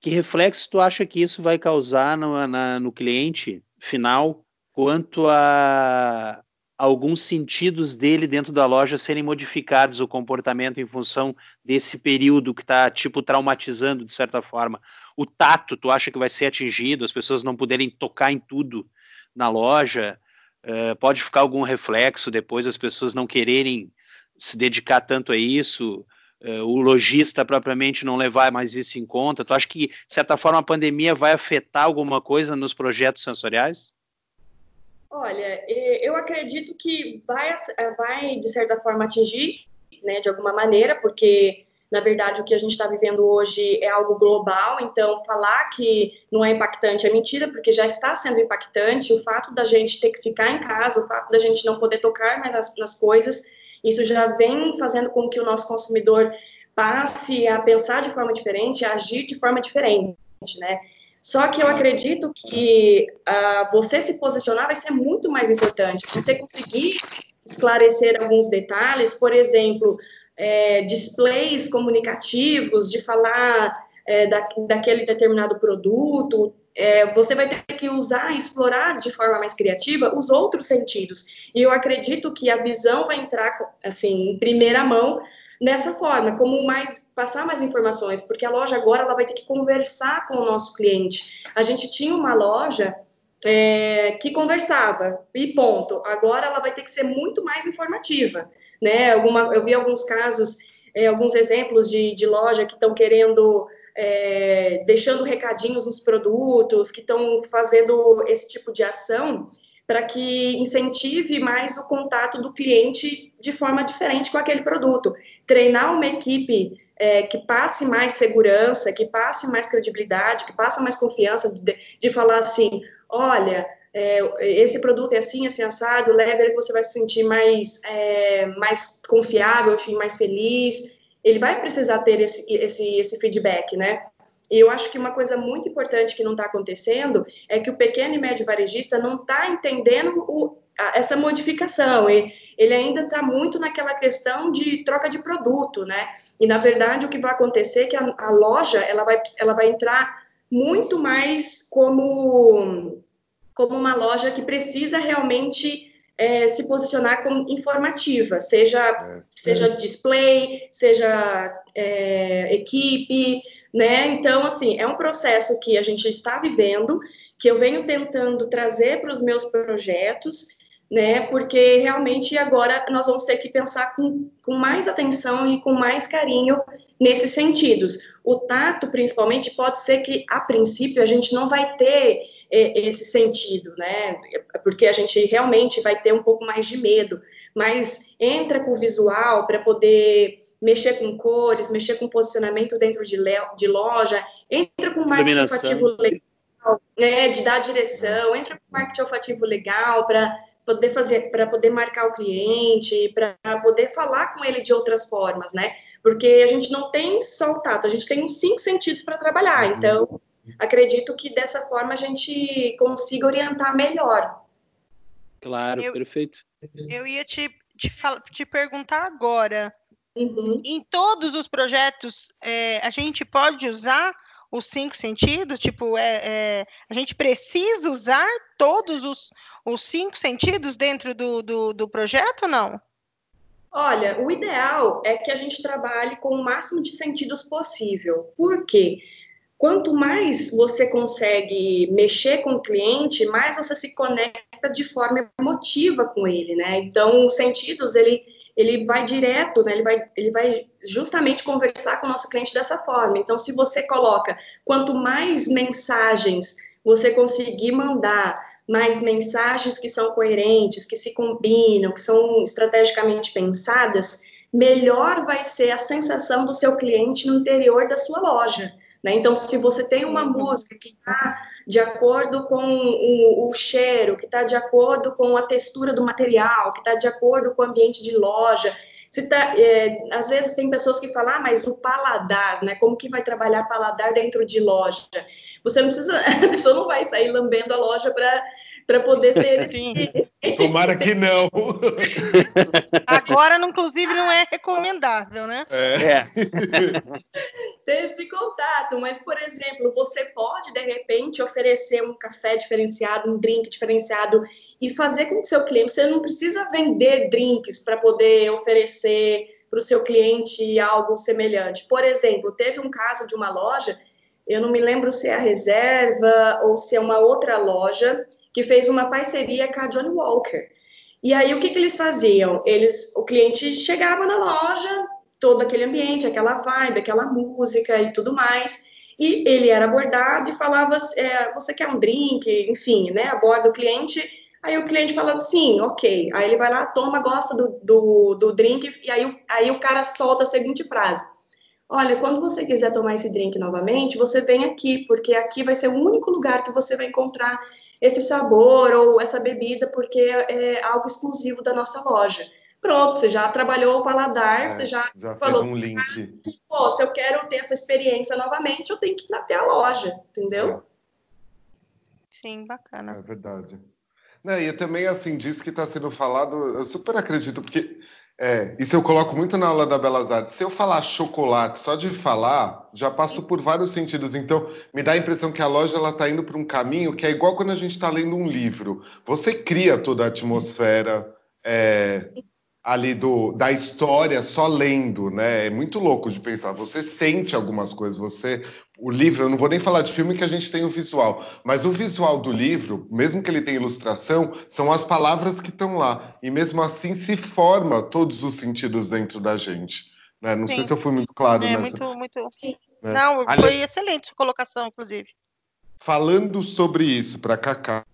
Que reflexo tu acha que isso vai causar no, na, no cliente final quanto a alguns sentidos dele dentro da loja serem modificados, o comportamento em função desse período que está, tipo, traumatizando de certa forma. O tato, tu acha que vai ser atingido, as pessoas não poderem tocar em tudo na loja? Uh, pode ficar algum reflexo depois, as pessoas não quererem se dedicar tanto a isso, uh, o lojista propriamente não levar mais isso em conta? Tu acha que, de certa forma, a pandemia vai afetar alguma coisa nos projetos sensoriais? Olha, eu acredito que vai, vai de certa forma, atingir, né, de alguma maneira, porque, na verdade, o que a gente está vivendo hoje é algo global, então falar que não é impactante é mentira, porque já está sendo impactante. O fato da gente ter que ficar em casa, o fato da gente não poder tocar mais nas, nas coisas, isso já vem fazendo com que o nosso consumidor passe a pensar de forma diferente, a agir de forma diferente, né? Só que eu acredito que uh, você se posicionar vai ser muito mais importante. Você conseguir esclarecer alguns detalhes, por exemplo, é, displays comunicativos, de falar é, da, daquele determinado produto, é, você vai ter que usar explorar de forma mais criativa os outros sentidos. E eu acredito que a visão vai entrar, assim, em primeira mão nessa forma, como mais passar mais informações, porque a loja agora ela vai ter que conversar com o nosso cliente. A gente tinha uma loja é, que conversava e ponto. Agora ela vai ter que ser muito mais informativa, né? Alguma, eu vi alguns casos, é, alguns exemplos de, de loja que estão querendo é, deixando recadinhos nos produtos, que estão fazendo esse tipo de ação para que incentive mais o contato do cliente de forma diferente com aquele produto. Treinar uma equipe é, que passe mais segurança, que passe mais credibilidade, que passe mais confiança de, de falar assim, olha, é, esse produto é assim, assim, assado, leve ele que você vai se sentir mais, é, mais confiável, enfim, mais feliz, ele vai precisar ter esse, esse, esse feedback, né? E eu acho que uma coisa muito importante que não está acontecendo é que o pequeno e médio varejista não está entendendo o, a, essa modificação. E ele ainda está muito naquela questão de troca de produto, né? E na verdade o que vai acontecer é que a, a loja ela vai, ela vai entrar muito mais como como uma loja que precisa realmente é, se posicionar como informativa, seja, é. seja display, seja é, equipe, né? Então, assim, é um processo que a gente está vivendo, que eu venho tentando trazer para os meus projetos, né? Porque realmente agora nós vamos ter que pensar com, com mais atenção e com mais carinho nesses sentidos. O tato, principalmente, pode ser que a princípio a gente não vai ter é, esse sentido, né? Porque a gente realmente vai ter um pouco mais de medo, mas entra com o visual para poder mexer com cores, mexer com posicionamento dentro de, de loja, entra com marketing olfativo legal, né, de dar direção, entra com marketing olfativo legal para poder fazer, para poder marcar o cliente, para poder falar com ele de outras formas, né? Porque a gente não tem só o tato, a gente tem uns cinco sentidos para trabalhar. Uhum. Então, acredito que dessa forma a gente consiga orientar melhor. Claro, eu, perfeito. Eu ia te, te, te perguntar agora. Uhum. Em todos os projetos, é, a gente pode usar os cinco sentidos? Tipo, é, é, a gente precisa usar todos os, os cinco sentidos dentro do, do, do projeto ou não? Olha, o ideal é que a gente trabalhe com o máximo de sentidos possível. Por quê? Quanto mais você consegue mexer com o cliente, mais você se conecta de forma emotiva com ele, né? Então, os sentidos, ele, ele vai direto, né? Ele vai, ele vai justamente conversar com o nosso cliente dessa forma. Então, se você coloca, quanto mais mensagens você conseguir mandar, mais mensagens que são coerentes, que se combinam, que são estrategicamente pensadas, melhor vai ser a sensação do seu cliente no interior da sua loja. Né? Então, se você tem uma uhum. música que está de acordo com o, o cheiro, que está de acordo com a textura do material, que está de acordo com o ambiente de loja, se tá, é, às vezes tem pessoas que falam, ah, mas o paladar, né? Como que vai trabalhar paladar dentro de loja? Você não precisa, (laughs) a pessoa não vai sair lambendo a loja para para poder ter esse... Tomara que não. Agora, inclusive, não é recomendável, né? É. é. ter esse contato, mas, por exemplo, você pode, de repente, oferecer um café diferenciado, um drink diferenciado e fazer com que seu cliente, você não precisa vender drinks para poder oferecer para o seu cliente algo semelhante. Por exemplo, teve um caso de uma loja eu não me lembro se é a Reserva ou se é uma outra loja que fez uma parceria com a Johnny Walker. E aí o que, que eles faziam? Eles, o cliente chegava na loja, todo aquele ambiente, aquela vibe, aquela música e tudo mais, e ele era abordado e falava, é, você quer um drink, enfim, né? Aborda o cliente. Aí o cliente fala sim, ok. Aí ele vai lá, toma, gosta do, do, do drink, e aí, aí o cara solta a seguinte frase Olha, quando você quiser tomar esse drink novamente, você vem aqui, porque aqui vai ser o único lugar que você vai encontrar esse sabor ou essa bebida, porque é algo exclusivo da nossa loja. Pronto, você já trabalhou o paladar, é, você já, já falou, fez um link. Ah, pô, se eu quero ter essa experiência novamente, eu tenho que ir até a loja, entendeu? É. Sim, bacana. É verdade. Não, e também, assim, disso que está sendo falado, eu super acredito, porque é, isso eu coloco muito na aula da Belas Artes. Se eu falar chocolate, só de falar, já passo por vários sentidos. Então, me dá a impressão que a loja ela está indo para um caminho que é igual quando a gente está lendo um livro. Você cria toda a atmosfera, é, ali do, da história só lendo, né? É muito louco de pensar. Você sente algumas coisas, você. O livro, eu não vou nem falar de filme que a gente tem o visual, mas o visual do livro, mesmo que ele tenha ilustração, são as palavras que estão lá. E mesmo assim se forma todos os sentidos dentro da gente. Né? Não Sim. sei se eu fui muito claro é, nessa. Muito, muito. Né? Não, foi Ali... excelente sua colocação, inclusive. Falando sobre isso para Cacá,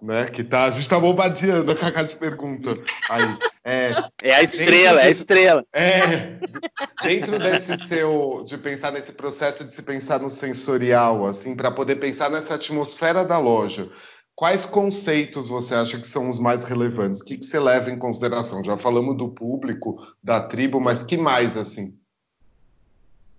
né? Que tá, a gente tá bombardeando a Cacá de pergunta. Aí, é, é a estrela, de, é a estrela. É, dentro desse seu, de pensar nesse processo de se pensar no sensorial, assim, para poder pensar nessa atmosfera da loja, quais conceitos você acha que são os mais relevantes? O que, que você leva em consideração? Já falamos do público, da tribo, mas que mais, assim?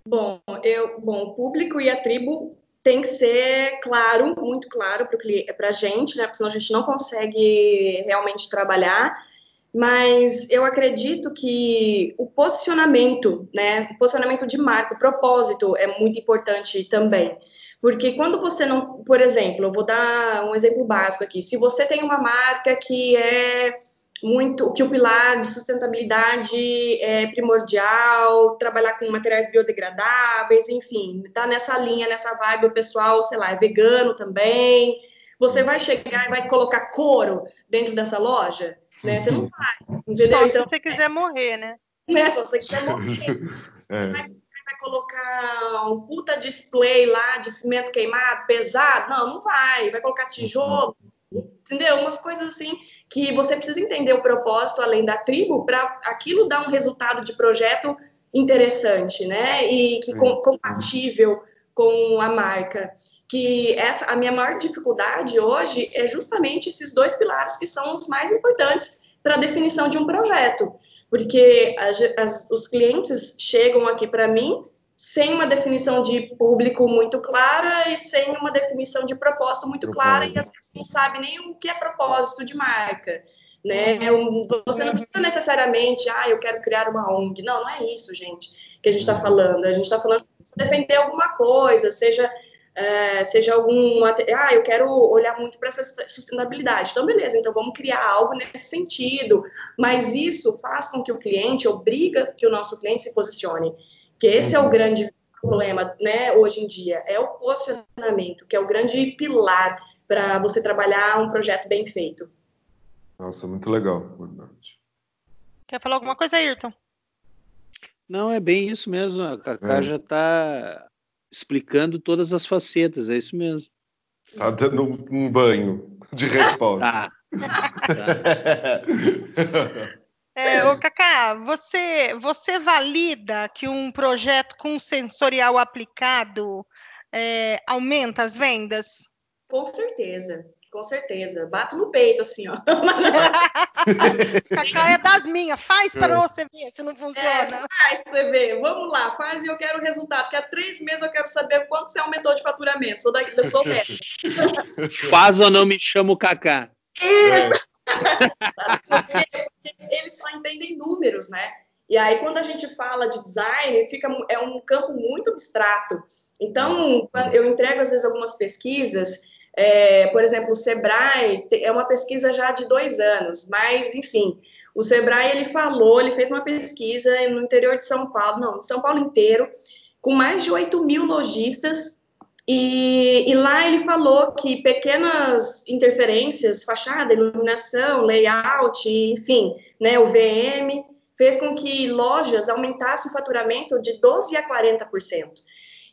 Bom, eu, bom, o público e a tribo tem que ser claro, muito claro para a gente, né? Porque senão a gente não consegue realmente trabalhar. mas eu acredito que o posicionamento, né, o posicionamento de marca, o propósito é muito importante também. Porque quando você não, por exemplo, eu vou dar um exemplo básico aqui. Se você tem uma marca que é muito, que o pilar de sustentabilidade é primordial, trabalhar com materiais biodegradáveis, enfim, tá nessa linha, nessa vibe, o pessoal, sei lá, é vegano também. Você vai chegar e vai colocar couro dentro dessa loja? Né? Você não vai, entendeu? Só então, se você quiser morrer, né? É, só se você quiser morrer. (laughs) é colocar um puta display lá de cimento queimado, pesado? Não, não vai. Vai colocar tijolo, entendeu? Umas coisas assim que você precisa entender o propósito além da tribo para aquilo dar um resultado de projeto interessante, né? E que com, compatível com a marca. Que essa a minha maior dificuldade hoje é justamente esses dois pilares que são os mais importantes para a definição de um projeto porque as, as, os clientes chegam aqui para mim sem uma definição de público muito clara e sem uma definição de propósito muito propósito. clara, e às vezes não sabe nem o que é propósito de marca. Né? Uhum. Você não precisa necessariamente, ah, eu quero criar uma ONG. Não, não é isso, gente, que a gente está uhum. falando. A gente está falando de defender alguma coisa, seja é, seja algum. Ah, eu quero olhar muito para essa sustentabilidade. Então, beleza, então vamos criar algo nesse sentido. Mas isso faz com que o cliente, obriga que o nosso cliente se posicione. Que esse é o uhum. grande problema, né, hoje em dia, é o posicionamento, que é o grande pilar para você trabalhar um projeto bem feito. Nossa, muito legal, verdade. Quer falar alguma coisa, Ayrton? Não, é bem isso mesmo. A Cacá é. já está explicando todas as facetas, é isso mesmo. Tá dando um banho de resposta. (laughs) tá. tá. (laughs) É, ô Cacá, você, você valida que um projeto com sensorial aplicado é, aumenta as vendas? Com certeza. Com certeza. Bato no peito, assim, ó. (laughs) Cacá é das minhas. Faz para é. você ver se não funciona. É, faz pra você ver. Vamos lá, faz e eu quero o resultado. Porque há três meses eu quero saber quanto você aumentou de faturamento. Sou daqui, eu sou médica. Faz ou não me chamo Cacá? Isso! (laughs) porque eles só entendem números, né? E aí, quando a gente fala de design, fica, é um campo muito abstrato. Então, eu entrego, às vezes, algumas pesquisas é, por exemplo, o Sebrae é uma pesquisa já de dois anos, mas, enfim, o Sebrae, ele falou, ele fez uma pesquisa no interior de São Paulo, não, São Paulo inteiro, com mais de 8 mil lojistas, e, e, lá ele falou que pequenas interferências, fachada, iluminação, layout, enfim, né, o VM, fez com que lojas aumentassem o faturamento de 12% a 40%.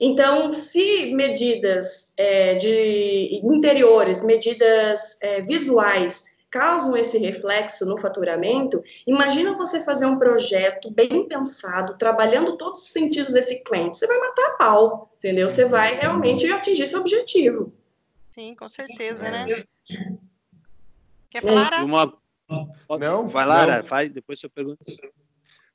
Então, se medidas é, de interiores, medidas é, visuais causam esse reflexo no faturamento, imagina você fazer um projeto bem pensado, trabalhando todos os sentidos desse cliente. Você vai matar a pau, entendeu? Você vai realmente atingir seu objetivo. Sim, com certeza, né? Quer falar? Uma... Não, vai lá, vai, depois você pergunta.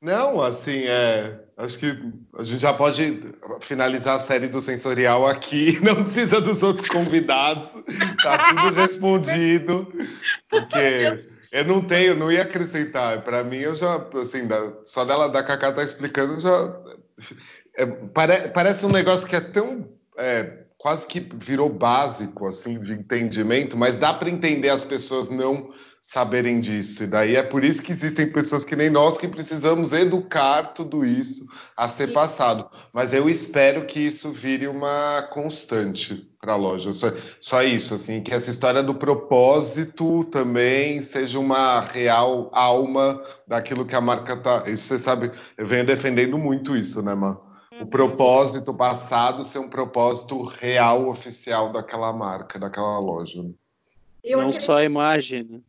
Não, assim, é, acho que a gente já pode finalizar a série do sensorial aqui, (laughs) não precisa dos outros convidados, tá tudo (laughs) respondido, porque eu não tenho, não ia acrescentar. Para mim, eu já, assim, da, só dela da Cacá tá explicando, já é, pare, parece um negócio que é tão é, quase que virou básico, assim, de entendimento, mas dá para entender as pessoas não saberem disso. E daí é por isso que existem pessoas que nem nós que precisamos educar tudo isso a ser passado. Mas eu espero que isso vire uma constante para a loja. Só, só, isso, assim, que essa história do propósito também seja uma real alma daquilo que a marca tá. Isso você sabe, eu venho defendendo muito isso, né, Má? O uhum. propósito passado ser um propósito real, oficial daquela marca, daquela loja. Não só a imagem, né?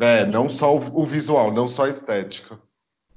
É, não só o visual, não só a estética.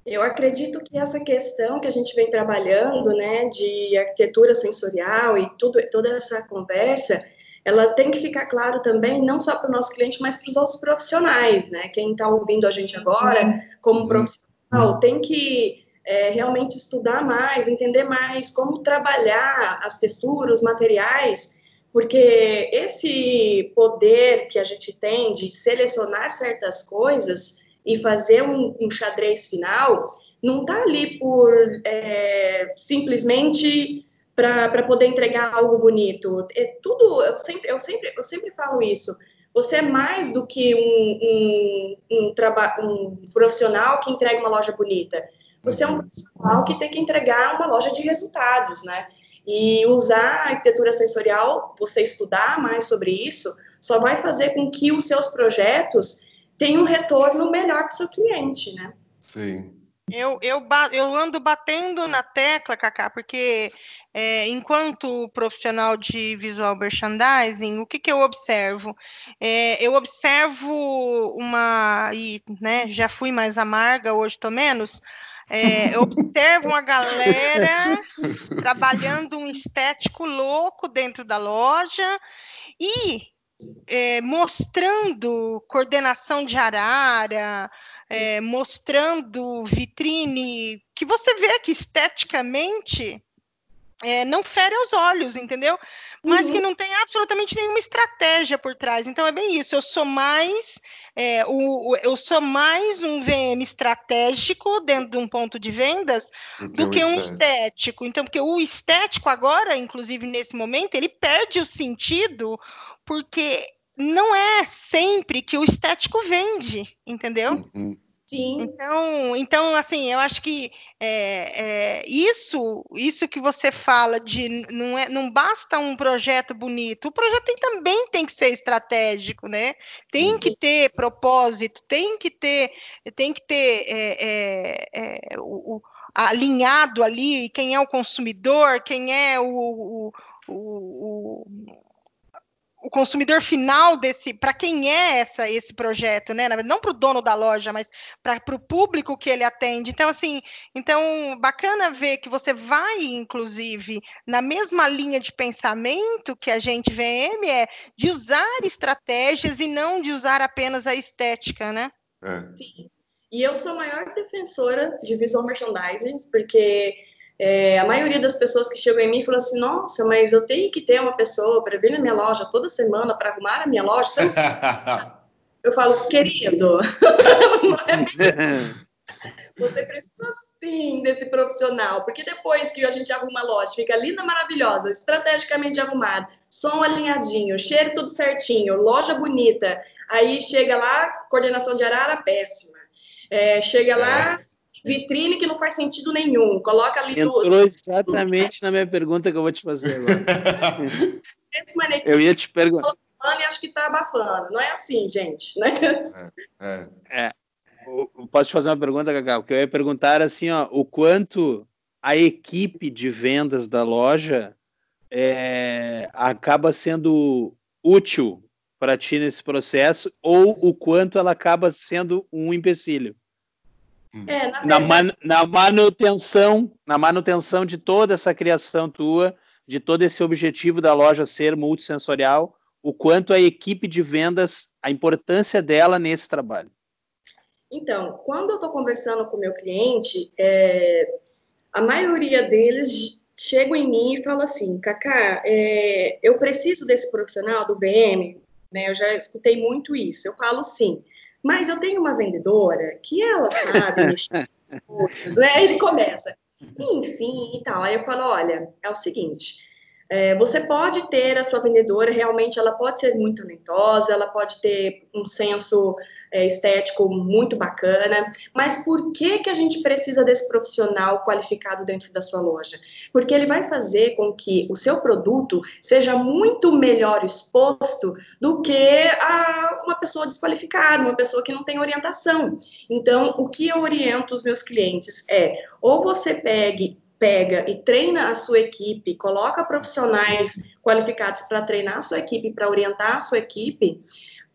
Eu acredito que essa questão que a gente vem trabalhando, né, de arquitetura sensorial e tudo, toda essa conversa, ela tem que ficar claro também, não só para o nosso cliente, mas para os outros profissionais, né? Quem está ouvindo a gente agora, como uhum. profissional, tem que é, realmente estudar mais, entender mais como trabalhar as texturas, os materiais, porque esse poder que a gente tem de selecionar certas coisas e fazer um, um xadrez final, não está ali por é, simplesmente para poder entregar algo bonito. É tudo, eu sempre, eu sempre, eu sempre falo isso. Você é mais do que um, um, um, um profissional que entrega uma loja bonita. Você é um profissional que tem que entregar uma loja de resultados, né? E usar a arquitetura sensorial, você estudar mais sobre isso, só vai fazer com que os seus projetos tenham um retorno melhor para o seu cliente, né? Sim. Eu, eu, eu ando batendo na tecla, Cacá, porque é, enquanto profissional de visual merchandising, o que, que eu observo? É, eu observo uma, e né, já fui mais amarga, hoje estou menos, é, eu observo uma galera trabalhando um estético louco dentro da loja e é, mostrando coordenação de arara, é, mostrando vitrine, que você vê que esteticamente é, não fere aos olhos, entendeu? Mas uhum. que não tem absolutamente nenhuma estratégia por trás. Então é bem isso. Eu sou mais é, o, o, eu sou mais um VM estratégico dentro de um ponto de vendas do que um estético. Então, porque o estético agora, inclusive nesse momento, ele perde o sentido porque não é sempre que o estético vende, entendeu? Uhum. Sim. Então, então, assim, eu acho que é, é, isso, isso que você fala de não, é, não basta um projeto bonito, o projeto tem, também tem que ser estratégico, né? Tem que ter propósito, tem que ter, tem que ter é, é, é o, o, alinhado ali quem é o consumidor, quem é o, o, o o consumidor final desse, para quem é essa esse projeto, né? Não para o dono da loja, mas para o público que ele atende. Então, assim, então bacana ver que você vai, inclusive, na mesma linha de pensamento que a gente VM é de usar estratégias e não de usar apenas a estética, né? É. Sim. E eu sou a maior defensora de visual merchandising, porque é, a maioria das pessoas que chegam em mim falam assim: nossa, mas eu tenho que ter uma pessoa para vir na minha loja toda semana para arrumar a minha loja. (laughs) eu falo, querido, (laughs) você precisa sim desse profissional, porque depois que a gente arruma a loja, fica linda, maravilhosa, estrategicamente arrumada, som alinhadinho, cheiro tudo certinho, loja bonita, aí chega lá, coordenação de arara péssima. É, chega lá, é vitrine que não faz sentido nenhum. Coloca ali Entrou do... exatamente na minha pergunta que eu vou te fazer agora. eu ia te perguntar. E acho que está abafando. Não é assim, gente. Né? É, é. é. Posso te fazer uma pergunta, Cacau? O que eu ia perguntar assim, ó, o quanto a equipe de vendas da loja é, acaba sendo útil para ti nesse processo ou o quanto ela acaba sendo um empecilho? É, na, na, man, na, manutenção, na manutenção de toda essa criação tua, de todo esse objetivo da loja ser multissensorial, o quanto a equipe de vendas, a importância dela nesse trabalho. Então, quando eu estou conversando com o meu cliente, é, a maioria deles chegam em mim e falam assim, Cacá, é, eu preciso desse profissional do BM, né? Eu já escutei muito isso. Eu falo sim. Mas eu tenho uma vendedora que ela sabe mexer as (laughs) coisas, né? Ele começa, enfim e tal. Aí eu falo, olha, é o seguinte, é, você pode ter a sua vendedora, realmente ela pode ser muito talentosa, ela pode ter um senso é, estético muito bacana, mas por que, que a gente precisa desse profissional qualificado dentro da sua loja? Porque ele vai fazer com que o seu produto seja muito melhor exposto do que uma pessoa desqualificada, uma pessoa que não tem orientação. Então, o que eu oriento os meus clientes é, ou você pegue pega e treina a sua equipe, coloca profissionais qualificados para treinar a sua equipe, para orientar a sua equipe,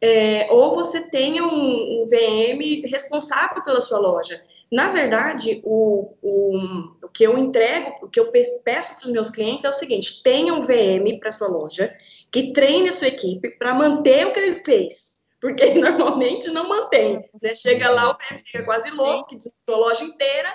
é, ou você tenha um, um, VM responsável pela sua loja. Na verdade, o, o, o que eu entrego, o que eu peço para os meus clientes é o seguinte: tenha um VM para sua loja que treine a sua equipe para manter o que ele fez. Porque (laughs) normalmente não mantém. Né? Chega lá, o VM fica quase louco, que a loja inteira,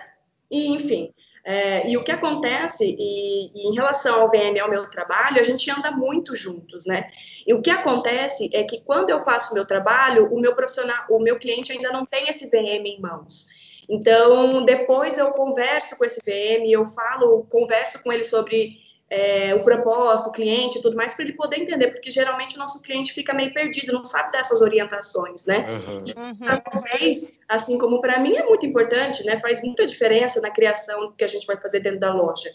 e enfim. É, e o que acontece, e, e, em relação ao VM, ao meu trabalho, a gente anda muito juntos, né? E o que acontece é que quando eu faço o meu trabalho, o meu profissional, o meu cliente ainda não tem esse VM em mãos. Então, depois eu converso com esse VM, eu falo, converso com ele sobre é, o propósito, o cliente e tudo mais, para ele poder entender, porque geralmente o nosso cliente fica meio perdido, não sabe dessas orientações, né? Uhum. Para vocês, assim como para mim, é muito importante, né? Faz muita diferença na criação que a gente vai fazer dentro da loja.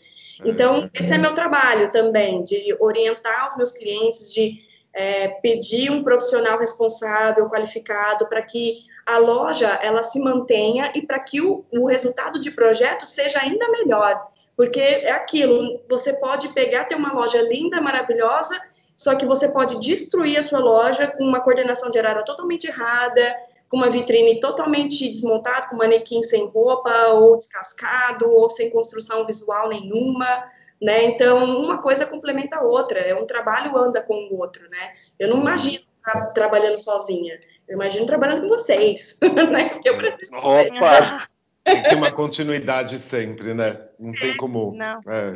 Então, esse é meu trabalho também, de orientar os meus clientes, de é, pedir um profissional responsável, qualificado, para que a loja ela se mantenha e para que o, o resultado de projeto seja ainda melhor. Porque é aquilo, você pode pegar, ter uma loja linda, maravilhosa, só que você pode destruir a sua loja com uma coordenação de arara totalmente errada, com uma vitrine totalmente desmontada, com manequim sem roupa, ou descascado, ou sem construção visual nenhuma, né? Então, uma coisa complementa a outra, é um trabalho anda com o outro, né? Eu não imagino tra trabalhando sozinha, eu imagino trabalhando com vocês, (laughs) né? Porque eu preciso... Opa! Tem que ter uma continuidade sempre, né? Não tem como. Não. É.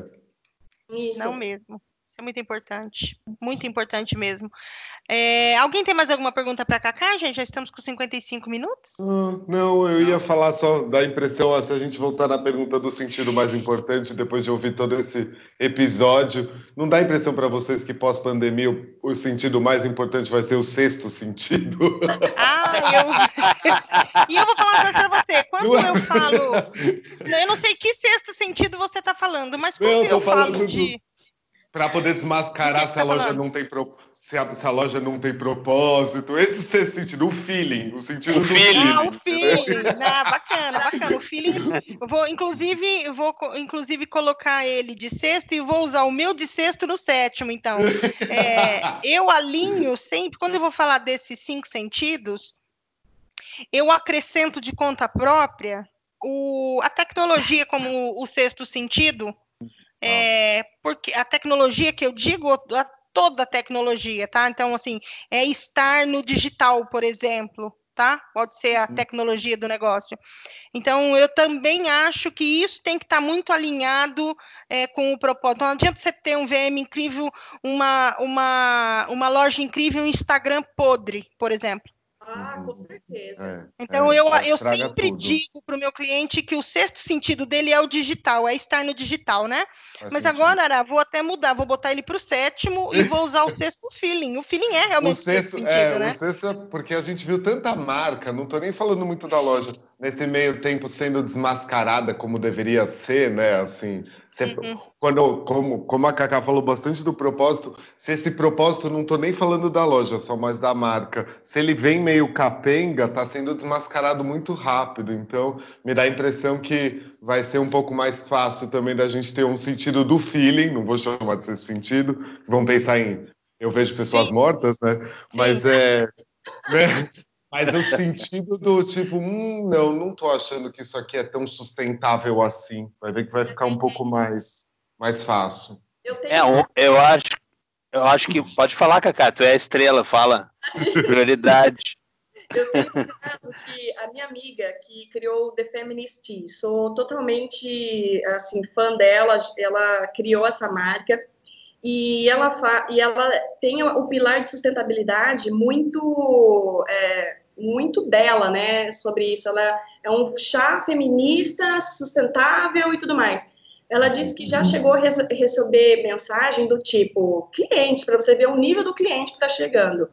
Isso. Não mesmo. Isso é muito importante. Muito importante mesmo. É, alguém tem mais alguma pergunta para Cacá, gente? Já estamos com 55 minutos? Ah, não, eu ia falar só da impressão, se a gente voltar na pergunta do sentido mais importante, depois de ouvir todo esse episódio, não dá impressão para vocês que pós-pandemia o, o, sentido mais importante vai ser o sexto sentido? (laughs) Ah, eu... (laughs) e eu vou falar uma coisa para você. Quando eu falo... Eu não sei que sexto sentido você está falando, mas quando eu, eu falo de... Para poder desmascarar se a loja não tem pro... se, a, se a loja não tem propósito. Esse ser sentido, o feeling, o sentido o do feeling. Ah, o feeling. Ah, bacana, bacana. O feeling. Vou, inclusive, vou inclusive colocar ele de sexto e vou usar o meu de sexto no sétimo. Então, é, eu alinho sempre quando eu vou falar desses cinco sentidos, eu acrescento de conta própria o, a tecnologia como o sexto sentido é, porque a tecnologia que eu digo, a, toda a tecnologia, tá? Então, assim, é estar no digital, por exemplo, tá? Pode ser a tecnologia do negócio. Então, eu também acho que isso tem que estar tá muito alinhado é, com o propósito. Não adianta você ter um VM incrível, uma, uma, uma loja incrível, um Instagram podre, por exemplo. Ah, com certeza. É, então, é, eu, eu sempre tudo. digo para o meu cliente que o sexto sentido dele é o digital, é estar no digital, né? Faz Mas sentido. agora, Ara, vou até mudar, vou botar ele para o sétimo e vou usar o (laughs) sexto feeling. O feeling é realmente o sexto, sexto é, sentido, né? O sexto é porque a gente viu tanta marca, não estou nem falando muito da loja, nesse meio tempo sendo desmascarada como deveria ser, né? Assim, uhum. quando, como, como a Cacá falou bastante do propósito, se esse propósito, não estou nem falando da loja, só mais da marca, se ele vem meio capenga, está sendo desmascarado muito rápido. Então, me dá a impressão que vai ser um pouco mais fácil também da gente ter um sentido do feeling, não vou chamar de ser sentido, vão pensar em eu vejo pessoas mortas, né? Mas é. Né? Mas o sentido do tipo, hum, não, não tô achando que isso aqui é tão sustentável assim. Vai ver que vai ficar um pouco mais, mais fácil. Eu, tenho... é, eu acho, eu acho que pode falar, Cacá, tu é a estrela, fala. (laughs) Prioridade. Eu tenho um caso que a minha amiga que criou o The Feminist Tea, sou totalmente assim fã dela, ela criou essa marca e ela, fa e ela tem o pilar de sustentabilidade muito é, muito dela, né, sobre isso. Ela é um chá feminista, sustentável e tudo mais. Ela disse que já chegou a receber mensagem do tipo cliente, para você ver o nível do cliente que está chegando.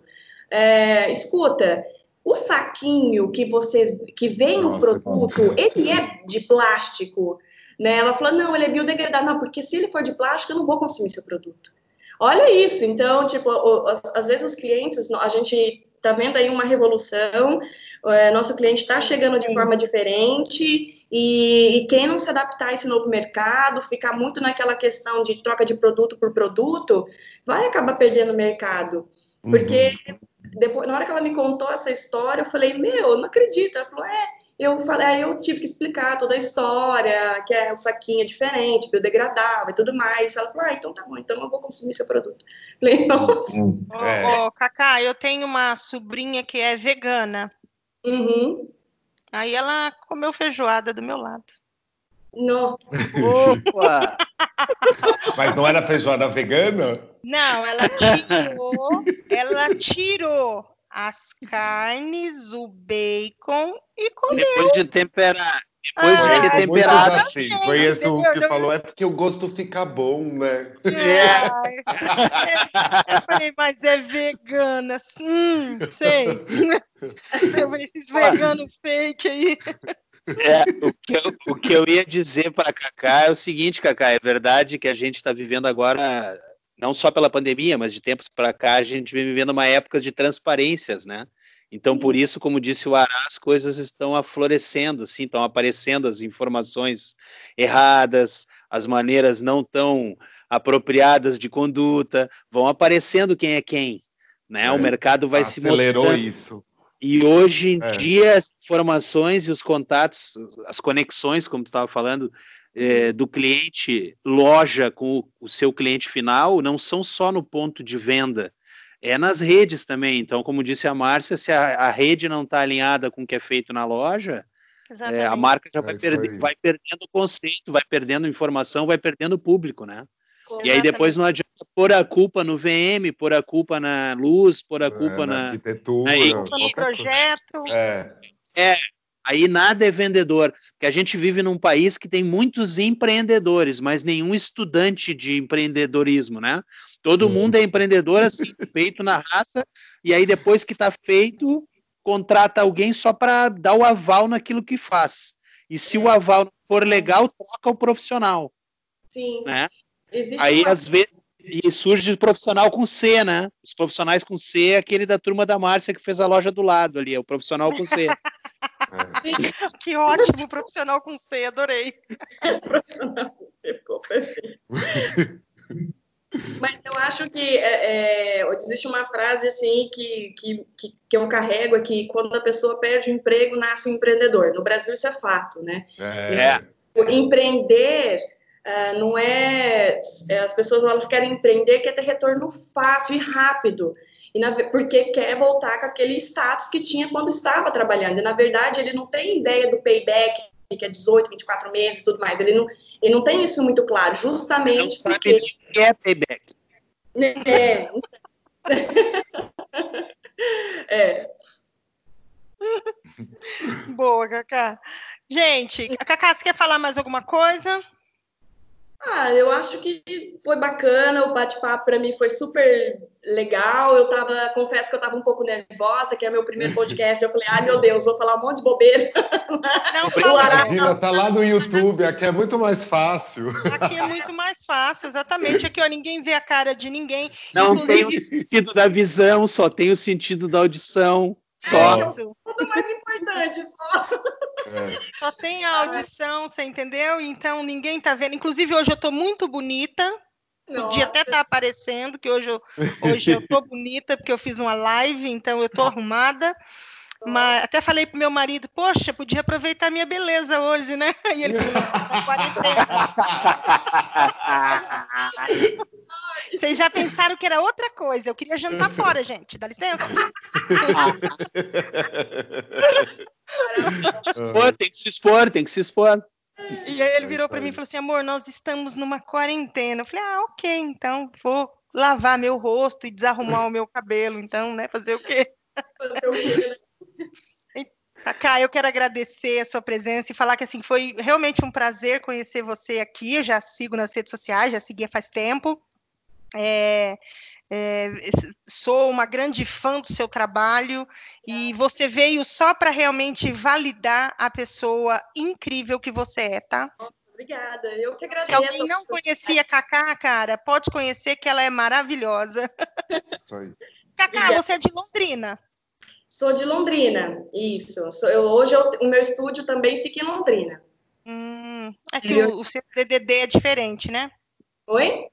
É, escuta, o saquinho que você que vem Nossa, o produto, ele é de plástico. Né? Ela falou, não, ele é biodegradável. Não, porque se ele for de plástico, eu não vou consumir seu produto. Olha isso. Então, tipo, às vezes os clientes, a gente tá vendo aí uma revolução, é, nosso cliente está chegando de forma diferente e, e, quem não se adaptar a esse novo mercado, ficar muito naquela questão de troca de produto por produto, vai acabar perdendo o mercado. Porque uhum. depois, na hora que ela me contou essa história, eu falei, meu, não acredito. Ela falou, é, eu falei, aí eu tive que explicar toda a história, que é o saquinho é diferente, biodegradável e tudo mais. Ela falou, ah, então tá bom, então eu vou consumir seu produto. (laughs) Falei, nossa. Hum, é. Ô, oh, Cacá, eu tenho uma sobrinha que é vegana. Uhum. Aí ela comeu feijoada do meu lado. Nossa. Opa! (laughs) Mas não era feijoada vegana? Não, ela tirou, ela tirou as carnes, o bacon e comeu. Depois de temperar. Depois ah, de ter temperado. Assim, conheço uns que falou, é porque o gosto fica bom, né? É. Eu falei, mas é vegana. Hum, sei. Esses veganos fake aí. É, o, que eu, o que eu ia dizer para Cacá é o seguinte, Cacá, é verdade que a gente está vivendo agora, não só pela pandemia, mas de tempos para cá, a gente vem vivendo uma época de transparências, né? Então, por isso, como disse o Ará, as coisas estão aflorescendo, assim, estão aparecendo as informações erradas, as maneiras não tão apropriadas de conduta, vão aparecendo quem é quem, né? É, o mercado vai se mostrando. Acelerou isso. E hoje em é. dia as informações e os contatos, as conexões, como tu estava falando, é, do cliente loja com o, o seu cliente final não são só no ponto de venda, é nas redes também. Então, como disse a Márcia, se a, a rede não está alinhada com o que é feito na loja, é, a marca já vai, é perder, vai, perdendo conceito, vai perdendo informação, vai perdendo público, né? Exatamente. E aí depois não adianta pôr a culpa no VM, pôr a culpa na luz, pôr a é, culpa é, na, na arquitetura, na, no projeto. É. é, aí nada é vendedor, porque a gente vive num país que tem muitos empreendedores, mas nenhum estudante de empreendedorismo, né? Todo Sim. mundo é empreendedor, assim, (laughs) feito na raça, e aí depois que está feito, contrata alguém só para dar o aval naquilo que faz. E se é. o aval não for legal, troca o profissional. Sim. Né? aí, uma... às vezes, e surge o profissional com C, né? Os profissionais com C é aquele da turma da Márcia que fez a loja do lado ali, é o profissional com C. (laughs) que ótimo, profissional com C, adorei. profissional com C, ficou perfeito. Mas eu acho que é, é, existe uma frase assim que, que, que, que, eu carrego aqui, quando a pessoa perde o emprego, nasce um empreendedor. No Brasil isso é fato, né? É. Empreender uh, não é, é... As pessoas elas querem empreender, quer ter retorno fácil e rápido. E na, porque quer voltar com aquele status que tinha quando estava trabalhando. E, na verdade, ele não tem ideia do payback, que é 18, 24 meses e tudo mais. Ele não, ele não tem isso muito claro, justamente não porque. Que é payback. É. (laughs) é. Boa, Cacá. Gente, Cacá, você quer falar mais alguma coisa? Ah, eu acho que foi bacana, o bate-papo para mim foi super legal. Eu tava, confesso que eu tava um pouco nervosa, que é meu primeiro podcast. Eu falei, ai meu Deus, vou falar um monte de bobeira. Não, Imagina, tá lá no YouTube, aqui é muito mais fácil. Aqui é muito mais fácil, exatamente. Aqui, ó, ninguém vê a cara de ninguém. Não Inclusive... tem o sentido da visão, só tem o sentido da audição. Só. É, tudo mais importante, só. É. Só tem a audição, você entendeu? Então ninguém tá vendo. Inclusive, hoje eu tô muito bonita. Nossa. Podia até estar tá aparecendo, que hoje eu, hoje eu tô bonita, porque eu fiz uma live, então eu tô arrumada. Mas até falei pro meu marido, poxa, podia aproveitar minha beleza hoje, né? (laughs) E ele falou, (laughs) (laughs) Vocês já pensaram que era outra coisa. Eu queria jantar (laughs) fora, gente. Dá licença. (laughs) expor, tem que se expor, tem que se expor. E aí ele virou para mim e falou assim: amor, nós estamos numa quarentena. Eu falei: ah, ok, então vou lavar meu rosto e desarrumar o meu cabelo, então, né? Fazer o quê? Fazer o quê? Cacá, eu quero agradecer a sua presença e falar que assim foi realmente um prazer conhecer você aqui. Eu já sigo nas redes sociais, já seguia faz tempo. É, é, sou uma grande fã do seu trabalho e você veio só para realmente validar a pessoa incrível que você é, tá? Obrigada, eu que agradeço. Se alguém não conhecia a Cacá, cara, pode conhecer que ela é maravilhosa. Isso aí. Cacá, Obrigada. você é de Londrina. Sou de Londrina, isso. Sou, eu, hoje eu, o meu estúdio também fica em Londrina. Hum, é que o, o, seu DDD é diferente, né? Oi?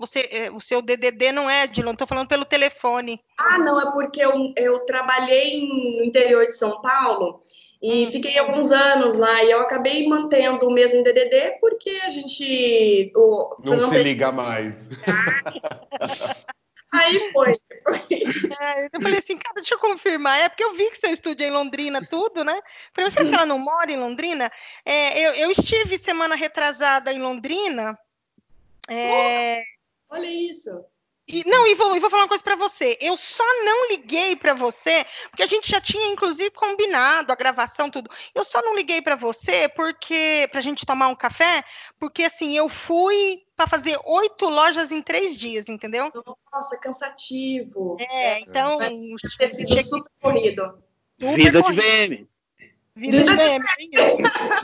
Você, é, o seu DDD não é de Londrina, estou falando pelo telefone. Ah, não, é porque eu, eu trabalhei no interior de São Paulo e hum. fiquei alguns anos lá e eu acabei mantendo o mesmo DDD porque a gente... O, não, não se liga mais. (laughs) Aí foi. É, eu falei assim, cara, deixa eu confirmar. É porque eu vi que seu estúdio é em Londrina, tudo, né? Falei, será que ela não mora em Londrina? É, eu, eu, estive semana retrasada em Londrina. É... Olha isso. E, não, e vou, e vou falar uma coisa para você. Eu só não liguei para você, porque a gente já tinha, inclusive, combinado a gravação, tudo. Eu só não liguei para você porque pra gente tomar um café, porque assim, eu fui para fazer oito lojas em três dias, entendeu? Nossa, cansativo. É, então. Vai ter sido super corrido. Vida de VM. Vida de meme.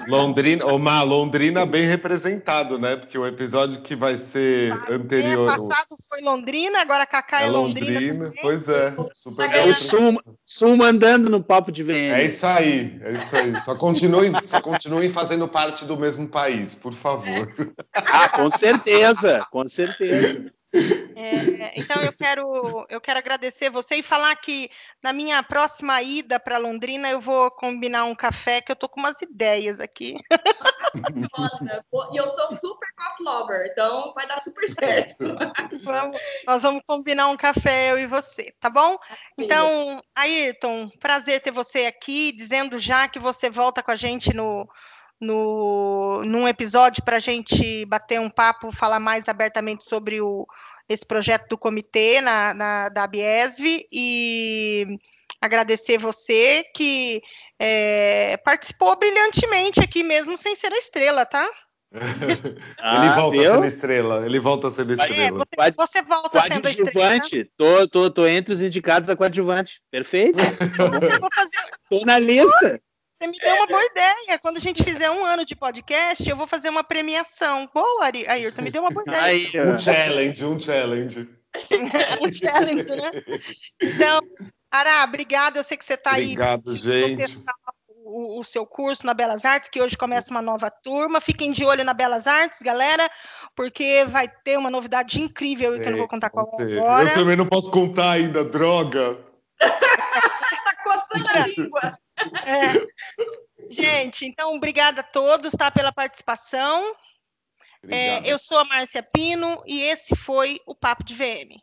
Londrina, uma Londrina bem representado, né? Porque o episódio que vai ser ah, anterior. Ano passado foi Londrina, agora Cacá é, é Londrina. Londrina pois é. Super é o Sul, Sul mandando no papo de VM. É isso aí, é isso aí. Só continuem, só continuem fazendo parte do mesmo país, por favor. Ah, com certeza, com certeza. É, então eu quero, eu quero agradecer você e falar que na minha próxima ida para Londrina eu vou combinar um café que eu tô com umas ideias aqui. Nossa, e eu sou super coffee lover, então vai dar super certo. Vamos, nós vamos combinar um café eu e você, tá bom? Então, Ayrton, prazer ter você aqui, dizendo já que você volta com a gente no no, num episódio para a gente bater um papo, falar mais abertamente sobre o, esse projeto do comitê na, na da Biesv e agradecer você que é, participou brilhantemente aqui mesmo sem ser a estrela, tá? (laughs) ah, ele volta viu? sendo estrela, ele volta sendo estrela. É, você, você, volta sendo estrela. Tô, tô, tô entre os indicados a coadjuvante. Perfeito. (laughs) fazer... Tô na lista. Você me deu uma boa ideia. Quando a gente fizer um ano de podcast, eu vou fazer uma premiação. Boa, Ari. Ayrton, me deu uma boa ideia. Aí, um challenge, um challenge. (laughs) um challenge, né? Então, Ará, obrigada. Eu sei que você está aí. Obrigado, gente. O, o, seu curso na Belas Artes, que hoje começa uma nova turma. Fiquem de olho na Belas Artes, galera, porque vai ter uma novidade incrível aí que eu não vou contar qual é agora. Eu também não posso contar ainda, droga. (laughs) tá coçando a (laughs) língua. É. Gente, então, obrigada a todos tá, pela participação. É, eu sou a Márcia Pino e esse foi o Papo de VM.